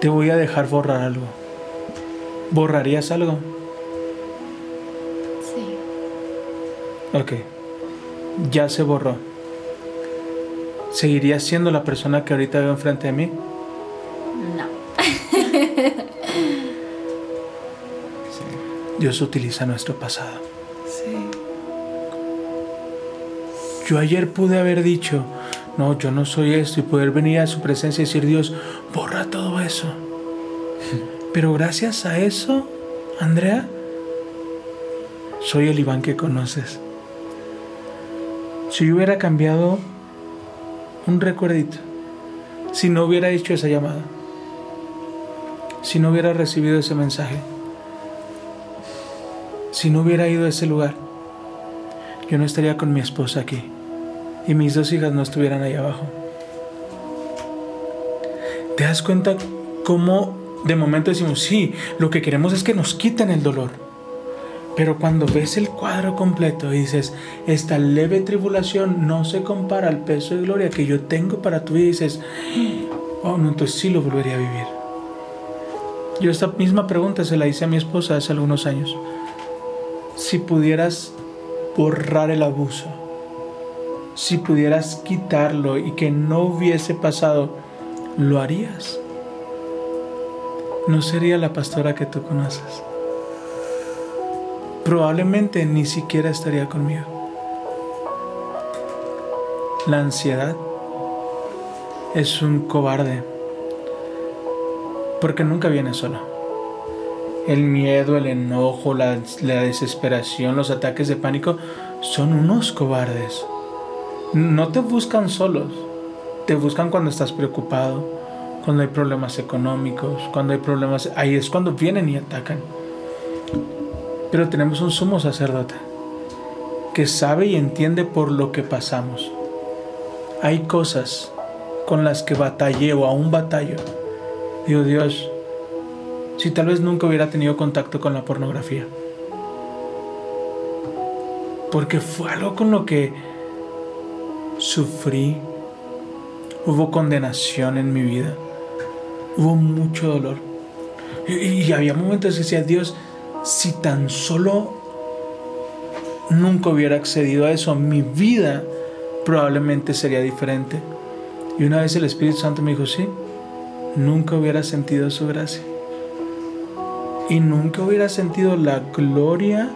te voy a dejar borrar algo. ¿Borrarías algo? Ok. Ya se borró. ¿Seguirías siendo la persona que ahorita veo enfrente de mí? No. (laughs) Dios utiliza nuestro pasado. Sí. Yo ayer pude haber dicho, no, yo no soy esto y poder venir a su presencia y decir, Dios, borra todo eso. (laughs) Pero gracias a eso, Andrea, soy el Iván que conoces. Si yo hubiera cambiado un recuerdito, si no hubiera hecho esa llamada, si no hubiera recibido ese mensaje, si no hubiera ido a ese lugar, yo no estaría con mi esposa aquí y mis dos hijas no estuvieran ahí abajo. ¿Te das cuenta cómo de momento decimos, sí, lo que queremos es que nos quiten el dolor? Pero cuando ves el cuadro completo y dices, esta leve tribulación no se compara al peso de gloria que yo tengo para tu vida, dices, oh, no, entonces sí lo volvería a vivir. Yo esta misma pregunta se la hice a mi esposa hace algunos años. Si pudieras borrar el abuso, si pudieras quitarlo y que no hubiese pasado, ¿lo harías? No sería la pastora que tú conoces. Probablemente ni siquiera estaría conmigo. La ansiedad es un cobarde porque nunca viene solo. El miedo, el enojo, la, la desesperación, los ataques de pánico son unos cobardes. No te buscan solos, te buscan cuando estás preocupado, cuando hay problemas económicos, cuando hay problemas, ahí es cuando vienen y atacan. Pero tenemos un sumo sacerdote que sabe y entiende por lo que pasamos. Hay cosas con las que batallé o aún batallo. Digo, Dios, si tal vez nunca hubiera tenido contacto con la pornografía. Porque fue algo con lo que sufrí. Hubo condenación en mi vida. Hubo mucho dolor. Y, y había momentos que decía, Dios, si tan solo nunca hubiera accedido a eso, mi vida probablemente sería diferente. Y una vez el Espíritu Santo me dijo, sí, nunca hubiera sentido su gracia. Y nunca hubiera sentido la gloria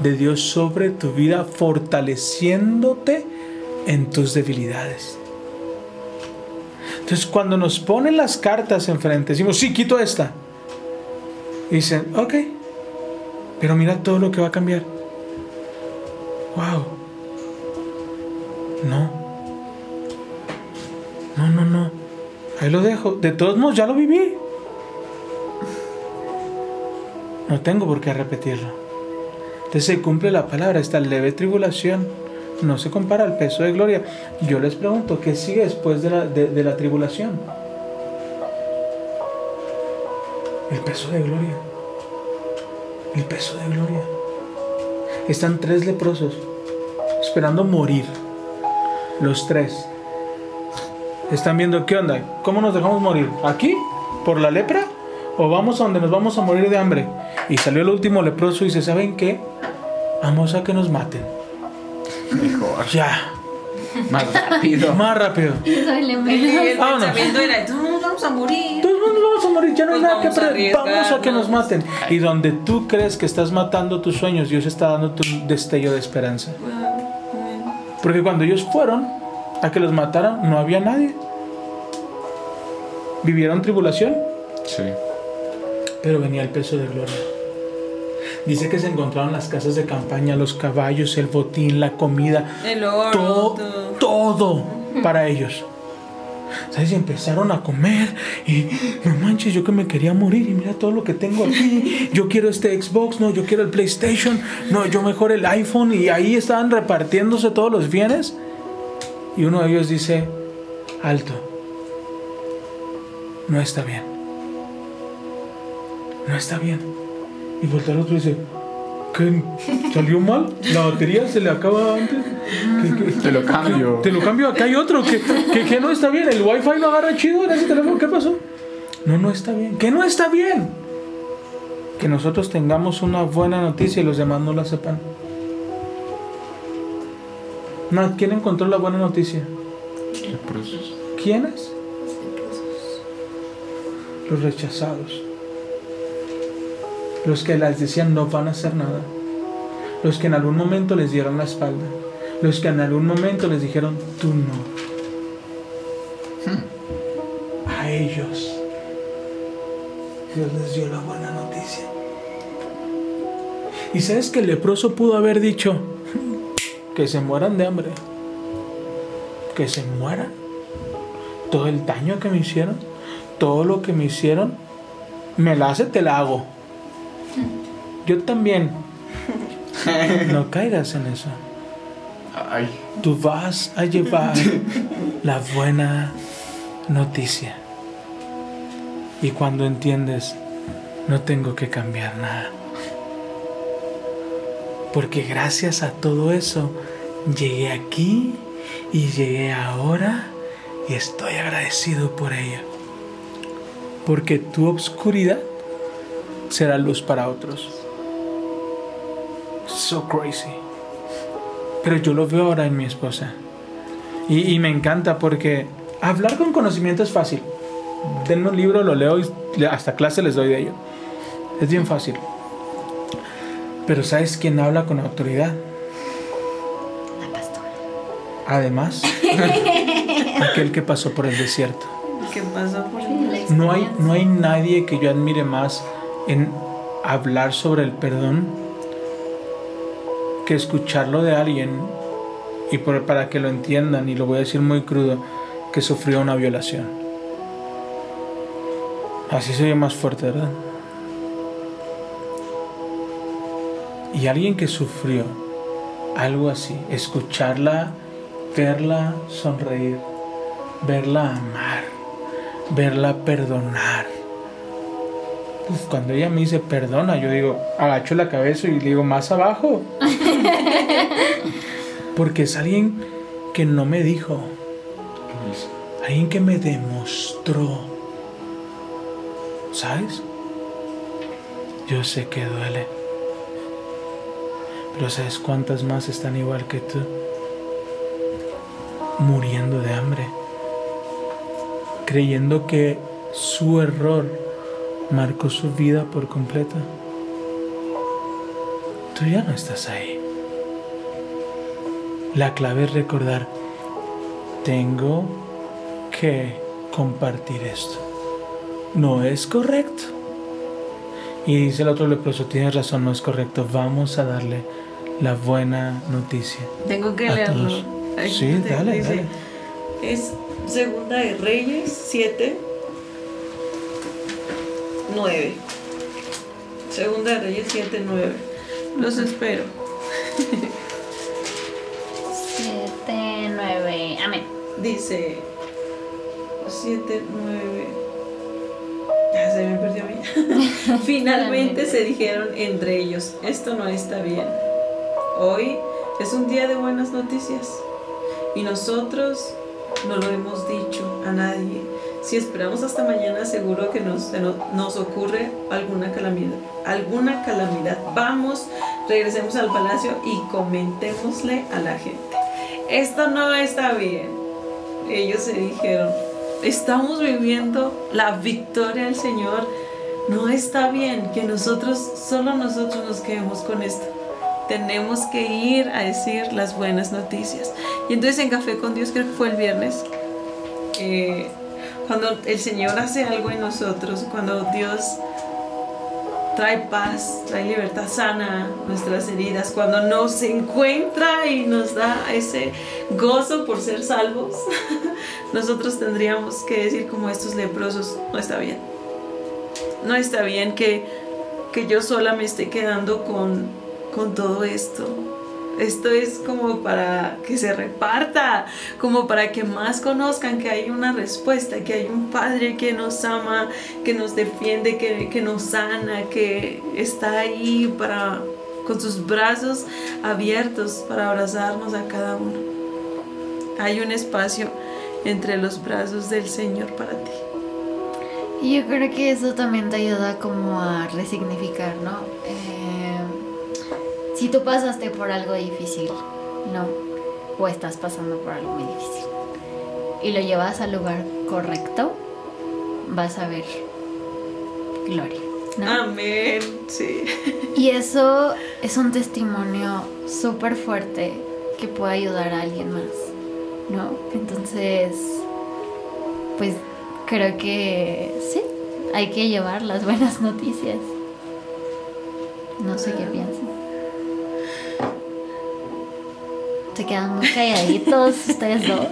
de Dios sobre tu vida, fortaleciéndote en tus debilidades. Entonces, cuando nos ponen las cartas enfrente, decimos, sí, quito esta. Dicen, ok, pero mira todo lo que va a cambiar. Wow. No. No, no, no. Ahí lo dejo. De todos modos, ya lo viví. No tengo por qué repetirlo. Entonces se cumple la palabra. Esta leve tribulación no se compara al peso de gloria. Yo les pregunto, ¿qué sigue después de la, de, de la tribulación? El peso de gloria. El peso de gloria. Están tres leprosos esperando morir. Los tres. Están viendo qué onda. ¿Cómo nos dejamos morir? ¿Aquí? ¿Por la lepra? ¿O vamos a donde nos vamos a morir de hambre? Y salió el último leproso y dice, ¿saben qué? Vamos a que nos maten. Mejor. Ya. Más rápido. Más rápido. (laughs) Y el Vámonos. pensamiento era, nos vamos a morir, ya no hay nada que perder. Vamos a que nos maten. Y donde tú crees que estás matando tus sueños, Dios está dando un destello de esperanza. Porque cuando ellos fueron a que los mataran, no había nadie. Vivieron tribulación, Sí. pero venía el peso de gloria. Dice que se encontraron las casas de campaña, los caballos, el botín, la comida, El oro, todo, todo. todo para ellos. ¿Sabes? Y empezaron a comer y no manches, yo que me quería morir y mira todo lo que tengo aquí. Yo quiero este Xbox, no, yo quiero el PlayStation, no, yo mejor el iPhone y ahí estaban repartiéndose todos los bienes. Y uno de ellos dice, alto, no está bien. No está bien. Y voltea al otro y dice, ¿qué? ¿Salió mal? ¿La batería se le acaba antes? ¿Qué- qué- Te lo cambio. te lo cambio, acá hay otro que, que, no está bien. El wifi no agarra chido en ese teléfono. ¿Qué pasó? No, no está bien. ¿Qué no está bien? Que nosotros tengamos una buena noticia y los demás no la sepan. No, ¿quién encontró la buena noticia? Leprosos. ¿Quiénes? Los rechazados. Los que les decían no van a hacer nada. Los que en algún momento les dieron la espalda. Los que en algún momento les dijeron tú no. A ellos. Dios les dio la buena noticia. Y sabes que el leproso pudo haber dicho que se mueran de hambre. Que se mueran. Todo el daño que me hicieron, todo lo que me hicieron, me la hace, te la hago. Yo también. (laughs) No caigas en eso. Ay, Tú vas a llevar la buena noticia. Y cuando entiendes, no tengo que cambiar nada. Porque gracias a todo eso, llegué aquí y llegué ahora y estoy agradecido por ello. Porque tu obscuridad será luz para otros. So crazy. Pero yo lo veo ahora en mi esposa. Y, y me encanta porque hablar con conocimiento es fácil. Denme un libro, lo leo y hasta clase les doy de ello. Es bien fácil. Pero ¿sabes quién habla con autoridad? La pastora. Además, (laughs) aquel que pasó por el desierto. ¿Qué pasó por el- la No hay, no hay nadie que yo admire más en hablar sobre el perdón que escucharlo de alguien y por- para que lo entiendan, y lo voy a decir muy crudo, que sufrió una violación. Así se oye más fuerte, ¿verdad? Y alguien que sufrió algo así, escucharla, verla sonreír, verla amar, verla perdonar. Uf, cuando ella me dice perdona, yo digo, agacho la cabeza y digo más abajo. (laughs) Porque es alguien que no me dijo, alguien que me demostró. ¿Sabes? Yo sé que duele. Pero ¿sabes cuántas más están igual que tú? Muriendo de hambre. Creyendo que su error marcó su vida por completo. Tú ya no estás ahí. La clave es recordar, tengo que compartir esto. No es correcto. Y dice el otro leproso, tienes razón, no es correcto. Vamos a darle la buena noticia. Tengo que leerlo. Sí, (laughs) dale, dice, dale. Es Segunda de Reyes 7, 9. Segunda de Reyes 7, 9. Los espero. 7, 9. Amén. Dice 7, 9. Ya se me perdió a mí. (laughs) Finalmente se dijeron entre ellos, esto no está bien. Hoy es un día de buenas noticias y nosotros no lo hemos dicho a nadie. Si esperamos hasta mañana, seguro que nos, nos ocurre alguna calamidad. Alguna calamidad. Vamos, regresemos al palacio y comentémosle a la gente. Esto no está bien. Ellos se dijeron, estamos viviendo la victoria del Señor. No está bien que nosotros, solo nosotros nos quedemos con esto. Tenemos que ir a decir las buenas noticias. Y entonces en Café con Dios, creo que fue el viernes, eh, cuando el Señor hace algo en nosotros, cuando Dios trae paz, trae libertad sana nuestras heridas, cuando nos encuentra y nos da ese gozo por ser salvos, (laughs) nosotros tendríamos que decir como estos leprosos, no está bien. No está bien que, que yo sola me esté quedando con, con todo esto. Esto es como para que se reparta, como para que más conozcan que hay una respuesta, que hay un Padre que nos ama, que nos defiende, que, que nos sana, que está ahí para, con sus brazos abiertos para abrazarnos a cada uno. Hay un espacio entre los brazos del Señor para ti. Y yo creo que eso también te ayuda como a resignificar, ¿no? Eh, si tú pasaste por algo difícil, ¿no? O estás pasando por algo muy difícil y lo llevas al lugar correcto, vas a ver gloria. ¿no? Amén, sí. Y eso es un testimonio súper fuerte que puede ayudar a alguien más, ¿no? Entonces, pues creo que sí, hay que llevar las buenas noticias. No sé qué piensan. Se quedan muy calladitos ustedes dos.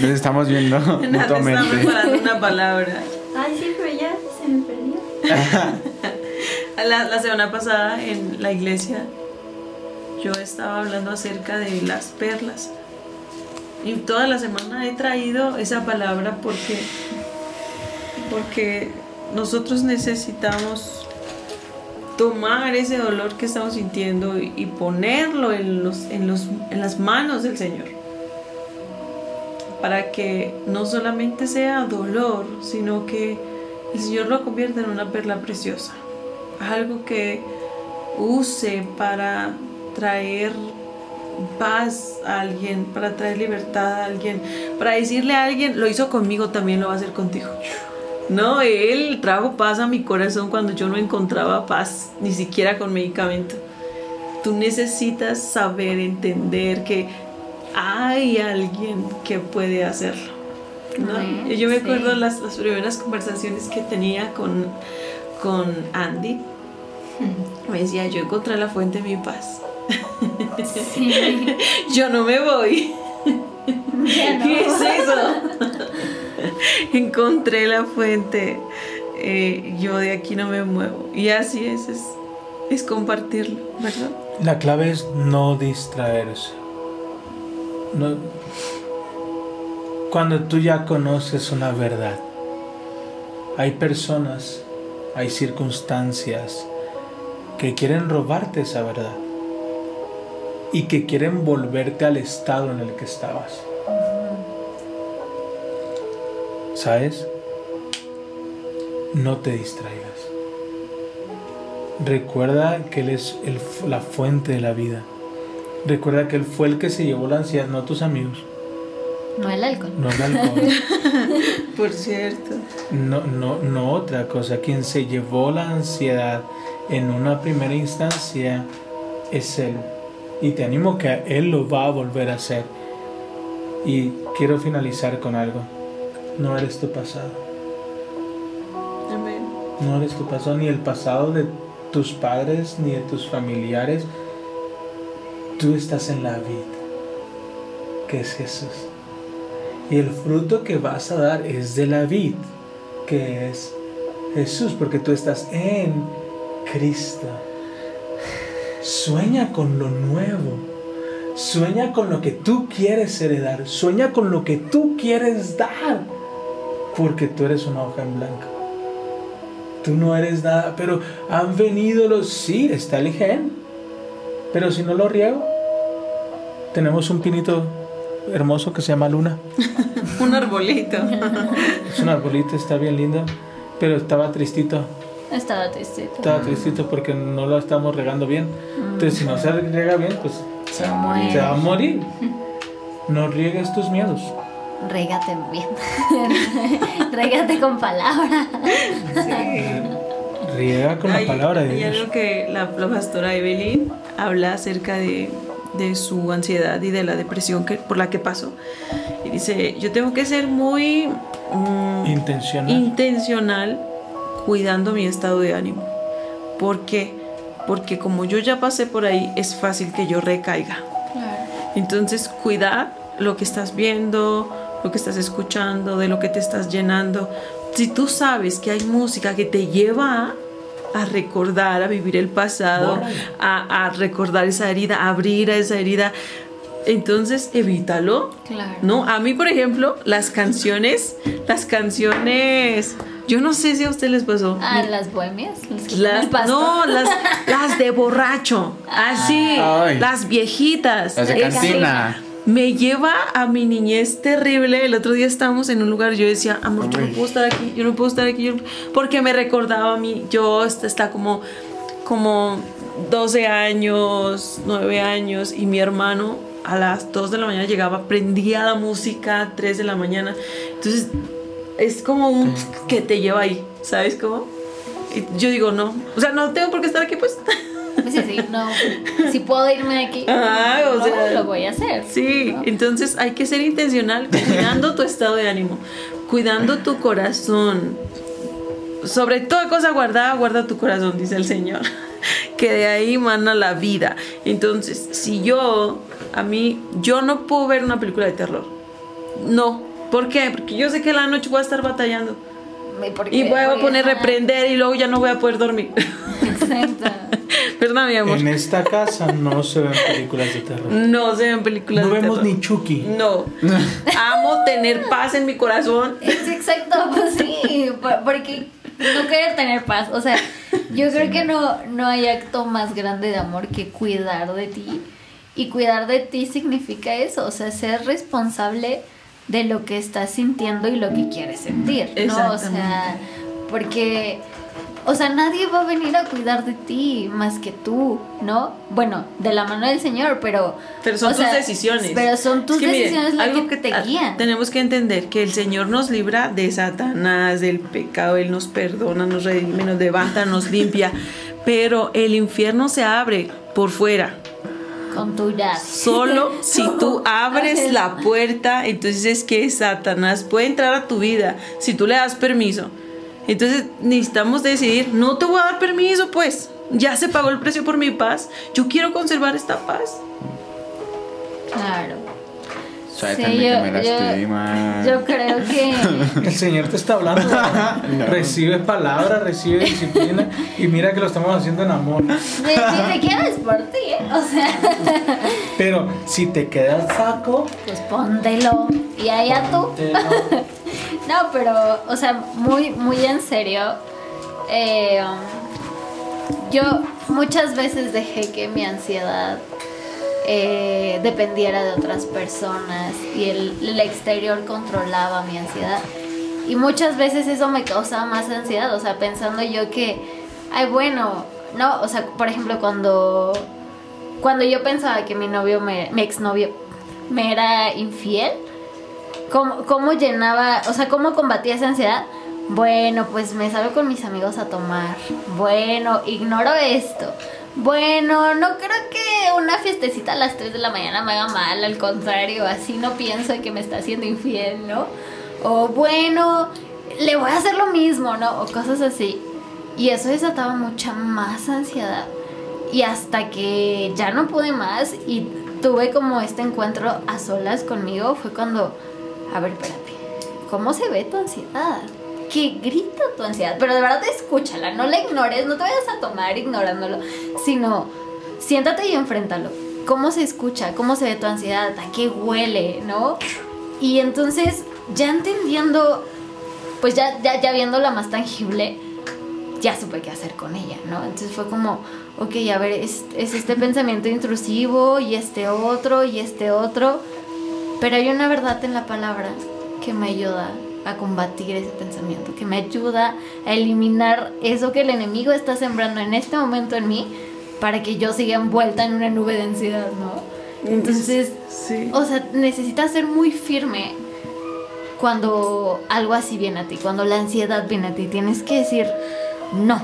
Nos estamos viendo (laughs) Nada, está mutuamente. preparando una palabra. Ay, sí, pero ya se me perdió. (laughs) La, la semana pasada en la iglesia yo estaba hablando acerca de las perlas. Y toda la semana he traído esa palabra porque, porque nosotros necesitamos tomar ese dolor que estamos sintiendo y, ponerlo en, los, en, los, en las manos del Señor. Para que no solamente sea dolor, sino que el Señor lo convierta en una perla preciosa. Algo que use para traer paz a alguien, para traer libertad a alguien, para decirle a alguien, lo hizo conmigo, también lo va a hacer contigo. No, Él trajo paz a mi corazón cuando yo no encontraba paz, ni siquiera con medicamento. Tú necesitas saber, entender que hay alguien que puede hacerlo. ¿no? Yo me sí. acuerdo las, las primeras conversaciones que tenía con, con Andy. Me decía, yo encontré la fuente de mi paz. Sí, (laughs) Yo no me voy. no. (laughs) ¿Qué es eso? (laughs) (laughs) Encontré la fuente. eh, yo de aquí no me muevo. Y así es, es, es compartirlo, ¿verdad? La clave es no distraerse. No- cuando tú ya conoces una verdad, hay personas, hay circunstancias que quieren robarte esa verdad y que quieren volverte al estado en el que estabas. ¿Sabes? No te distraigas. Recuerda que Él es el la fuente de la vida. Recuerda que Él fue el que se llevó la ansiedad, no tus amigos, No el alcohol. no el alcohol, (laughs) Por cierto. no, no, no otra cosa. Quien se llevó la ansiedad en una primera instancia es Él. Y te animo que Él lo va a volver a hacer. Y quiero finalizar con algo. No eres tu pasado. Amén. No eres tu pasado, ni el pasado de tus padres, ni de tus familiares. Tú estás en la vid, que es Jesús. Y el fruto que vas a dar es de la vid, que es Jesús, porque tú estás en Cristo. Sueña con lo nuevo. Sueña con lo que tú quieres heredar. Sueña con lo que tú quieres dar. Porque tú eres una hoja en blanco. Tú no eres nada, pero han venido los... Sí, está el gen. Pero si no lo riego, tenemos un pinito hermoso que se llama Luna. (laughs) Un arbolito. (laughs) Es un arbolito, está bien lindo, pero estaba tristito. Estaba triste. Estaba tristito porque no lo estamos regando bien. Entonces, si no se riega bien, pues Se va a morir. se va a morir. (laughs) No riegues tus miedos. Régate bien. (laughs) Régate con palabra. Riega con la Hay- palabra de hay Dios. algo que la, la pastora Evelyn habla acerca de, de su ansiedad y de la depresión que, por la que pasó. Y dice, yo tengo que ser muy mm, Intencional. intencional cuidando mi estado de ánimo. ¿Por qué? Porque como yo ya pasé por ahí, es fácil que yo recaiga. Claro. Entonces, cuidar lo que estás viendo, lo que estás escuchando, de lo que te estás llenando. Si tú sabes que hay música que te lleva a, a recordar, a vivir el pasado, a, a recordar esa herida, a abrir a esa herida, entonces evítalo. Claro. No, a mí, por ejemplo, las canciones, las canciones, yo no sé si a ustedes les pasó. Ah, las bohemias. Las Las- no, las, las de borracho, así, Ay. las viejitas. Las de cantina. Me lleva a mi niñez terrible. El otro día estábamos en un lugar, yo decía, amor, yo no puedo estar aquí, yo no puedo estar aquí, yo no- porque me recordaba a mí, yo est- está como, como 12 años, 9 años, y mi hermano a las 2 de la mañana llegaba, prendía la música, 3 de la mañana. Entonces, es como un que te lleva ahí, ¿sabes cómo? Y yo digo, no, o sea, no tengo por qué estar aquí, pues. (laughs) Sí, sí, no. Si puedo irme de aquí, o no, sea, lo voy a hacer. Sí, ¿no? entonces hay que ser intencional cuidando tu estado de ánimo, cuidando tu corazón. Sobre toda cosa guardada, guarda tu corazón, dice el Señor. Que de ahí mana la vida. Entonces, si yo, a mí, yo no puedo ver una película de terror. No. ¿Por qué? Porque yo sé que la noche voy a estar batallando. Y voy a poner ajá, reprender y luego ya no voy a poder dormir. Exacto. (laughs) Perdón, mi amor. En esta casa no se ven películas de terror. No se ven películas No de vemos terror. ni Chucky. No. (laughs) Amo tener paz en mi corazón. Es exacto, pues sí, por- porque no querer tener paz, o sea, yo creo que no, no hay acto más grande de amor que cuidar de ti. Y cuidar de ti significa eso, o sea, ser responsable de lo que estás sintiendo y lo que quieres sentir, ¿no? O sea, porque, o sea, nadie va a venir a cuidar de ti más que tú, ¿no? Bueno, de la mano del Señor, pero... Pero son tus sea, decisiones. Pero son tus Es que miren, decisiones las algo que te ah, guían. Tenemos que entender que el Señor nos libra de Satanás, del pecado, Él nos perdona, nos redime, nos levanta, nos limpia. Pero el infierno se abre por fuera. Con tu. Solo (laughs) si tú abres la puerta, entonces es que Satanás puede entrar a tu vida si tú le das permiso. Entonces necesitamos decidir, no te voy a dar permiso, pues. Ya se pagó el precio por mi paz. Yo quiero conservar esta paz. Claro. Sí, que yo- me yo- lastima. Yo creo que. (laughs) El Señor te está hablando. (laughs) No. Recibe palabra, recibe disciplina. Y mira que lo estamos haciendo en amor. Ni, ni siquiera es por ti, ¿eh? O sea, Pero si te queda el saco, pues póntelo. Y allá tú. (laughs) No, pero, o sea, muy, muy en serio. eh, um, yo muchas veces dejé que mi ansiedad eh, dependiera de otras personas y el, exterior controlaba mi ansiedad. Y muchas veces eso me causaba más ansiedad, o sea, pensando yo que, ay, bueno, no, o sea, por ejemplo, cuando, cuando yo pensaba que mi novio, me, exnovio, me era infiel, ¿Cómo, ¿Cómo llenaba, o sea, cómo combatía esa ansiedad? Bueno, pues me salgo con mis amigos a tomar. Bueno, ignoro esto. Bueno, no creo que una fiestecita a las 3 de la mañana me haga mal, al contrario, así no pienso que me está haciendo infiel, ¿no? O bueno, le voy a hacer lo mismo, ¿no? O cosas así. Y eso desataba mucha más ansiedad. Y hasta que ya no pude más y tuve como este encuentro a solas conmigo, fue cuando, a ver, espérate, ¿cómo se ve tu ansiedad? ¿Qué grita tu ansiedad? Pero de verdad escúchala, no la ignores, no te vayas a tomar ignorándolo, sino siéntate y enfréntalo. ¿Cómo se escucha? ¿Cómo se ve tu ansiedad? ¿A qué huele? ¿No? Y entonces, ya entendiendo, pues ya, ya, ya viéndola más tangible, ya supe qué hacer con ella, ¿no? Entonces fue como, ok, a ver, es este pensamiento intrusivo y este otro y este otro, pero hay una verdad en la palabra que me ayuda a combatir ese pensamiento, que me ayuda a eliminar eso que el enemigo está sembrando en este momento en mí para que yo siga envuelta en una nube de ansiedad, ¿no? Entonces, Sí. o sea, necesitas ser muy firme cuando algo así viene a ti, cuando la ansiedad viene a ti. Tienes que decir no,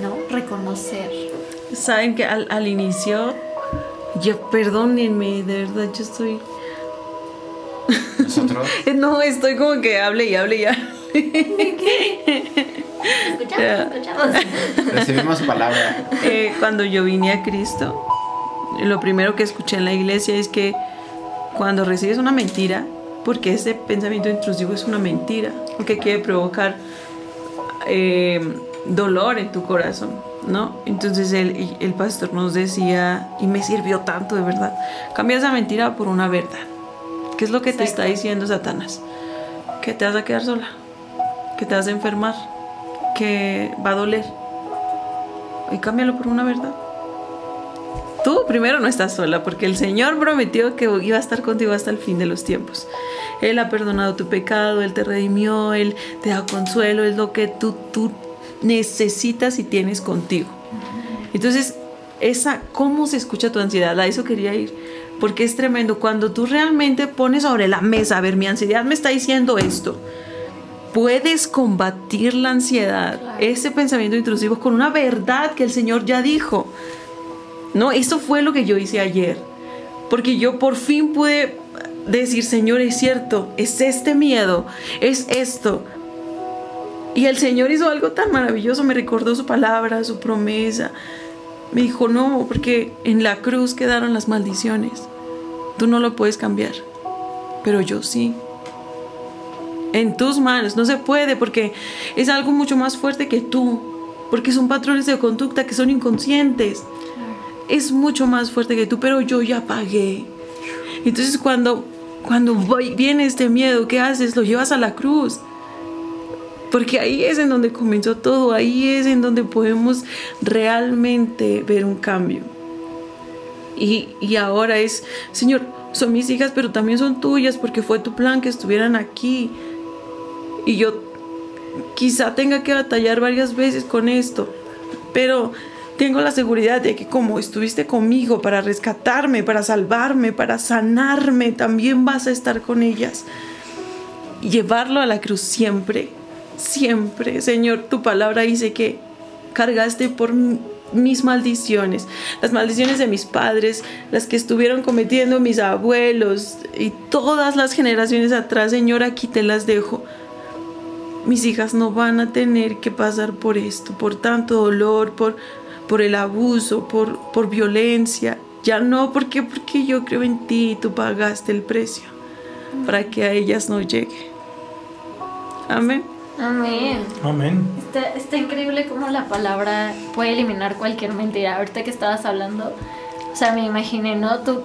¿no? Reconocer. Saben que al, al inicio, yo perdónenme, de verdad, yo estoy. Nosotros. (laughs) No, estoy como que hable y hable y hable. Escuchamos, escuchamos. Recibimos palabra. Eh, cuando yo vine a Cristo, lo primero que escuché en la iglesia es que cuando recibes una mentira, porque ese pensamiento intrusivo es una mentira, porque quiere provocar eh, dolor en tu corazón, ¿no? Entonces el, el pastor nos decía, y me sirvió tanto de verdad, cambia esa mentira por una verdad. ¿Qué es lo que te está diciendo Satanás? Que te vas a quedar sola, que te vas a enfermar, que va a doler. Y cámbialo por una verdad. tú primero no estás sola, porque el Señor prometió que iba a estar contigo hasta el fin de los tiempos. Él ha perdonado tu pecado, Él te redimió, Él te da consuelo, es lo que tú, tú necesitas y tienes contigo. Entonces, esa, ¿cómo se escucha tu ansiedad? A eso quería ir, porque es tremendo. Cuando tú realmente pones sobre la mesa, a ver, mi ansiedad me está diciendo esto. Puedes combatir la ansiedad, ese pensamiento intrusivo, con una verdad que el Señor ya dijo. No, eso fue lo que yo hice ayer. Porque yo por fin pude decir, Señor, es cierto, es este miedo, es esto. Y el Señor hizo algo tan maravilloso, me recordó su palabra, su promesa. Me dijo, no, porque en la cruz quedaron las maldiciones. Tú no lo puedes cambiar, pero yo sí. En tus manos, no se puede porque es algo mucho más fuerte que tú, porque son patrones de conducta que son inconscientes. Es mucho más fuerte que tú, pero yo ya pagué. Entonces cuando, cuando viene este miedo, ¿qué haces? Lo llevas a la cruz. Porque ahí es en donde comenzó todo, ahí es en donde podemos realmente ver un cambio. Y, y, ahora es, Señor, son mis hijas, pero también son tuyas porque fue tu plan que estuvieran aquí. Y yo quizá tenga que batallar varias veces con esto, pero tengo la seguridad de que como estuviste conmigo para rescatarme, para salvarme, para sanarme, también vas a estar con ellas. Llevarlo a la cruz siempre siempre, Señor, tu palabra dice que cargaste por mis maldiciones, las maldiciones de mis padres, las que estuvieron cometiendo mis abuelos y todas las generaciones atrás, Señor, aquí te las dejo. Mis hijas no van a tener que pasar por esto, por tanto dolor, por, por el abuso, por, por violencia. Ya no, porque porque yo creo en ti y tú pagaste el precio para que a ellas no llegue. Amén. Amén. Amén. Está, está, increíble cómo la palabra puede eliminar cualquier mentira. Ahorita que estabas hablando, o sea, me imaginé, ¿no? Tú,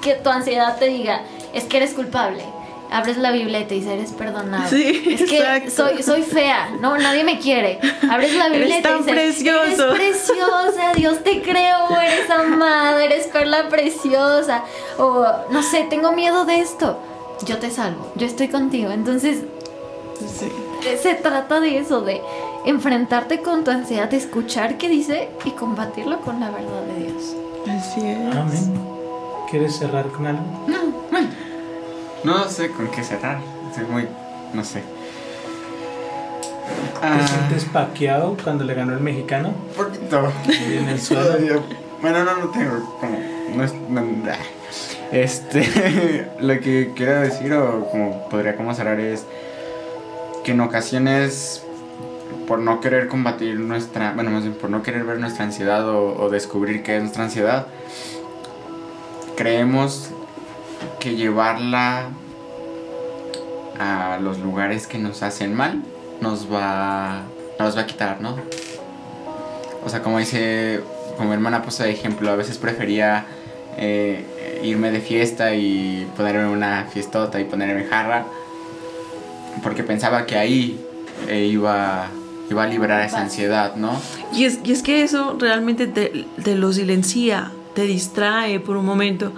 que tu ansiedad te diga, es que eres culpable. Abres la Biblia y te dice, eres perdonado. Sí, es que soy, soy fea, no, nadie me quiere. Abres la Biblia y te dice, precioso. eres preciosa, Dios te creó, eres amada, eres perla preciosa. O, no sé, tengo miedo de esto. Yo te salvo, yo estoy contigo. Entonces, sí se trata de eso, de enfrentarte con tu ansiedad, de escuchar qué dice y combatirlo con la verdad de Dios. Así es. Amén. ¿Quieres cerrar con algo? No, no sé con qué cerrar. Soy muy, no sé. ¿Te ah. sientes paqueado cuando le ganó el mexicano? Un poquito. Y en el suelo. bueno, no, no tengo como. No es, este. (laughs) lo que quiero decir, o como podría como cerrar, es en ocasiones por no querer combatir nuestra, bueno, más bien por no querer ver nuestra ansiedad o, descubrir qué es nuestra ansiedad, creemos que llevarla a los lugares que nos hacen mal nos va, nos va a quitar, ¿no? O sea, como dice, como mi hermana puso de ejemplo, a veces prefería eh, irme de fiesta y ponerme una fiestota y ponerme jarra porque pensaba que ahí eh, iba, iba a liberar esa ansiedad, ¿no? Y es, y es que eso realmente te, lo silencia, te distrae por un momento,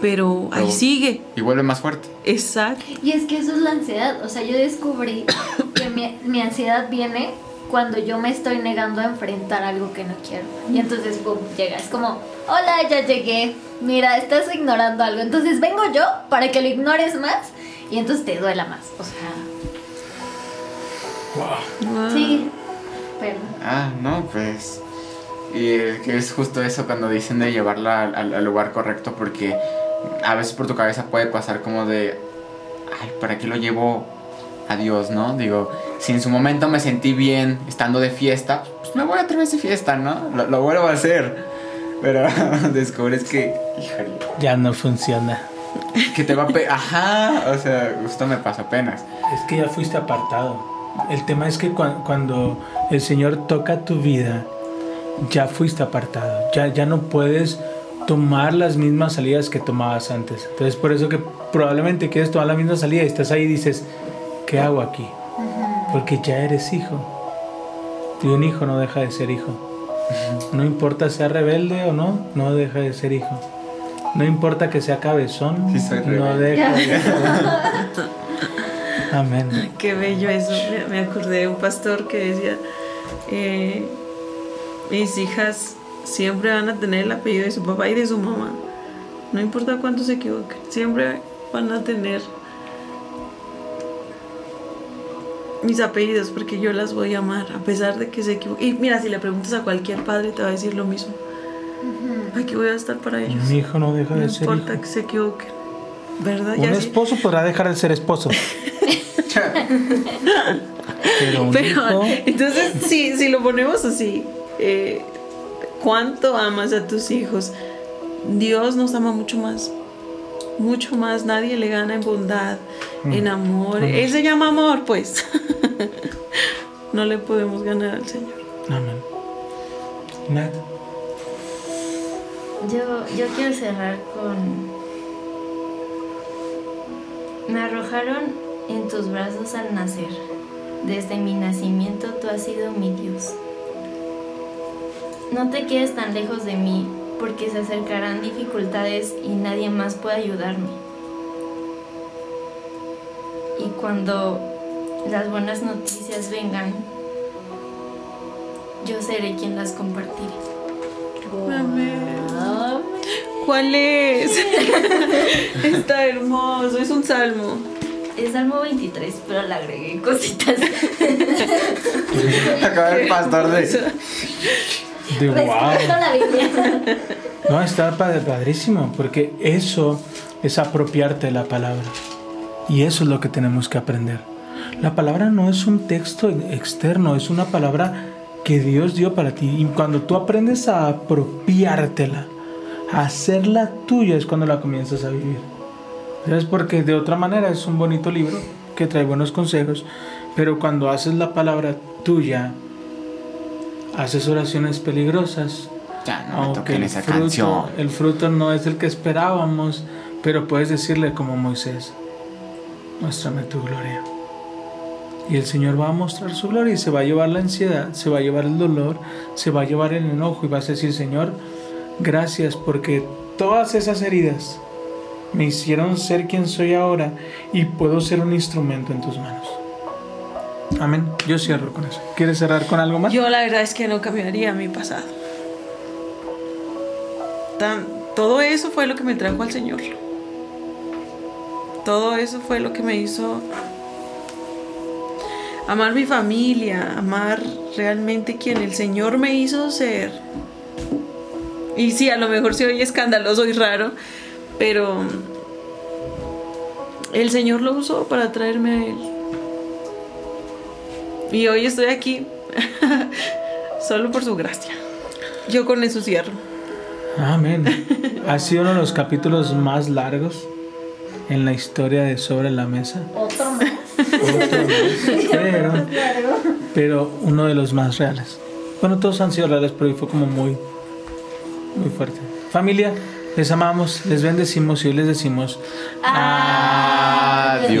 pero ahí sigue. Y vuelve más fuerte. Exacto. Y es que eso es la ansiedad, o sea, yo descubrí (coughs) que mi, mi ansiedad viene cuando yo me estoy negando a enfrentar algo que no quiero. Y entonces, boom, llega. Es como, hola, ya llegué. Mira, estás ignorando algo. Entonces vengo yo para que lo ignores más y entonces te duela más. O sea, Sí, pero... Ah, no, pues... Y es justo eso cuando dicen de llevarla al, lugar correcto porque a veces por tu cabeza puede pasar como de, ay, ¿para qué lo llevo a Dios, no? Digo, si en su momento me sentí bien estando de fiesta, pues me voy a vez de fiesta, ¿no? Lo, vuelvo a hacer. Pero (laughs) descubres que, híjole. Ya no funciona. Que te va a... Ajá, o sea, esto me pasa apenas. Es que ya fuiste apartado. El tema es que cuando el Señor toca tu vida, ya fuiste apartado, ya, ya no puedes tomar las mismas salidas que tomabas antes. Entonces por eso que probablemente quieres tomar la misma salida y estás ahí y dices, ¿qué hago aquí? Porque ya eres hijo. Y un hijo no deja de ser hijo. No importa sea rebelde o no, no deja de ser hijo. No importa que sea cabezón, Sí, no deja de ser (laughs) Amén. (laughs) Qué bello eso. Me- acordé de un pastor que decía, eh, mis hijas siempre van a tener el apellido de su papá y de su mamá. No importa cuánto se equivoquen, siempre van a tener mis apellidos porque yo las voy a amar a pesar de que se equivoquen. Y mira, si le preguntas a cualquier padre te va a decir lo mismo. Aquí voy a estar para ellos. Mi hijo no deja No de ser importa hijo. que se equivoquen. ¿Verdad? Un esposo podrá dejar de ser esposo. Pero un Pero hijo, entonces, si, si lo ponemos así, eh, ¿cuánto amas a tus hijos? Dios nos ama mucho más. Mucho más. Nadie le gana en bondad, en amor. Él se llama amor, pues. (laughs) no le podemos ganar al Señor. Amén. Nada. Yo, yo quiero cerrar con... Me arrojaron en tus brazos al nacer. Desde mi nacimiento tú has sido mi Dios. No te quedes tan lejos de mí, porque se acercarán dificultades y nadie más puede ayudarme. Y cuando las buenas noticias vengan, yo seré quien las compartiré. ¿Cuál es? (laughs) Está hermoso, es un salmo. Es Salmo 23, pero le agregué cositas. (laughs) Acaba el pastor de. De wow. Respeto la Biblia. (laughs) No, está padre- padrísimo, porque eso es apropiarte de la palabra. Y eso es lo que tenemos que aprender. La palabra no es un texto externo, es una palabra que Dios dio para ti. Y cuando tú aprendes a apropiártela, a hacerla tuya, es cuando la comienzas a vivir. ¿Sabes? Porque de otra manera es un bonito libro que trae buenos consejos, pero cuando haces la palabra tuya, haces oraciones peligrosas, Ya no me aunque el esa fruto, canción. el fruto no es el que esperábamos, pero puedes decirle como Moisés, muéstrame tu gloria. Y el Señor va a mostrar su gloria y se va a llevar la ansiedad, se va a llevar el dolor, se va a llevar el enojo y vas a decir, Señor, gracias porque todas esas heridas me hicieron ser quien soy ahora y puedo ser un instrumento en tus manos. Amén. Yo cierro con eso. ¿Quieres cerrar con algo más? Yo la verdad es que no cambiaría mi pasado. Tan- todo eso fue lo que me trajo al Señor. Todo eso fue lo que me hizo amar mi familia, amar realmente quien el Señor me hizo ser. Y sí, a lo mejor se oye escandaloso y raro, pero el Señor lo usó para traerme a Él. Y hoy estoy aquí (laughs) solo por su gracia. Yo con eso cierro. Amén. Ha sido uno de los capítulos más largos en la historia de Sobre la Mesa. Otro más. Pero, pero uno de los más reales. Bueno, todos han sido reales, pero hoy fue como muy, muy fuerte. Familia, les amamos, les bendecimos y hoy les decimos Adiós.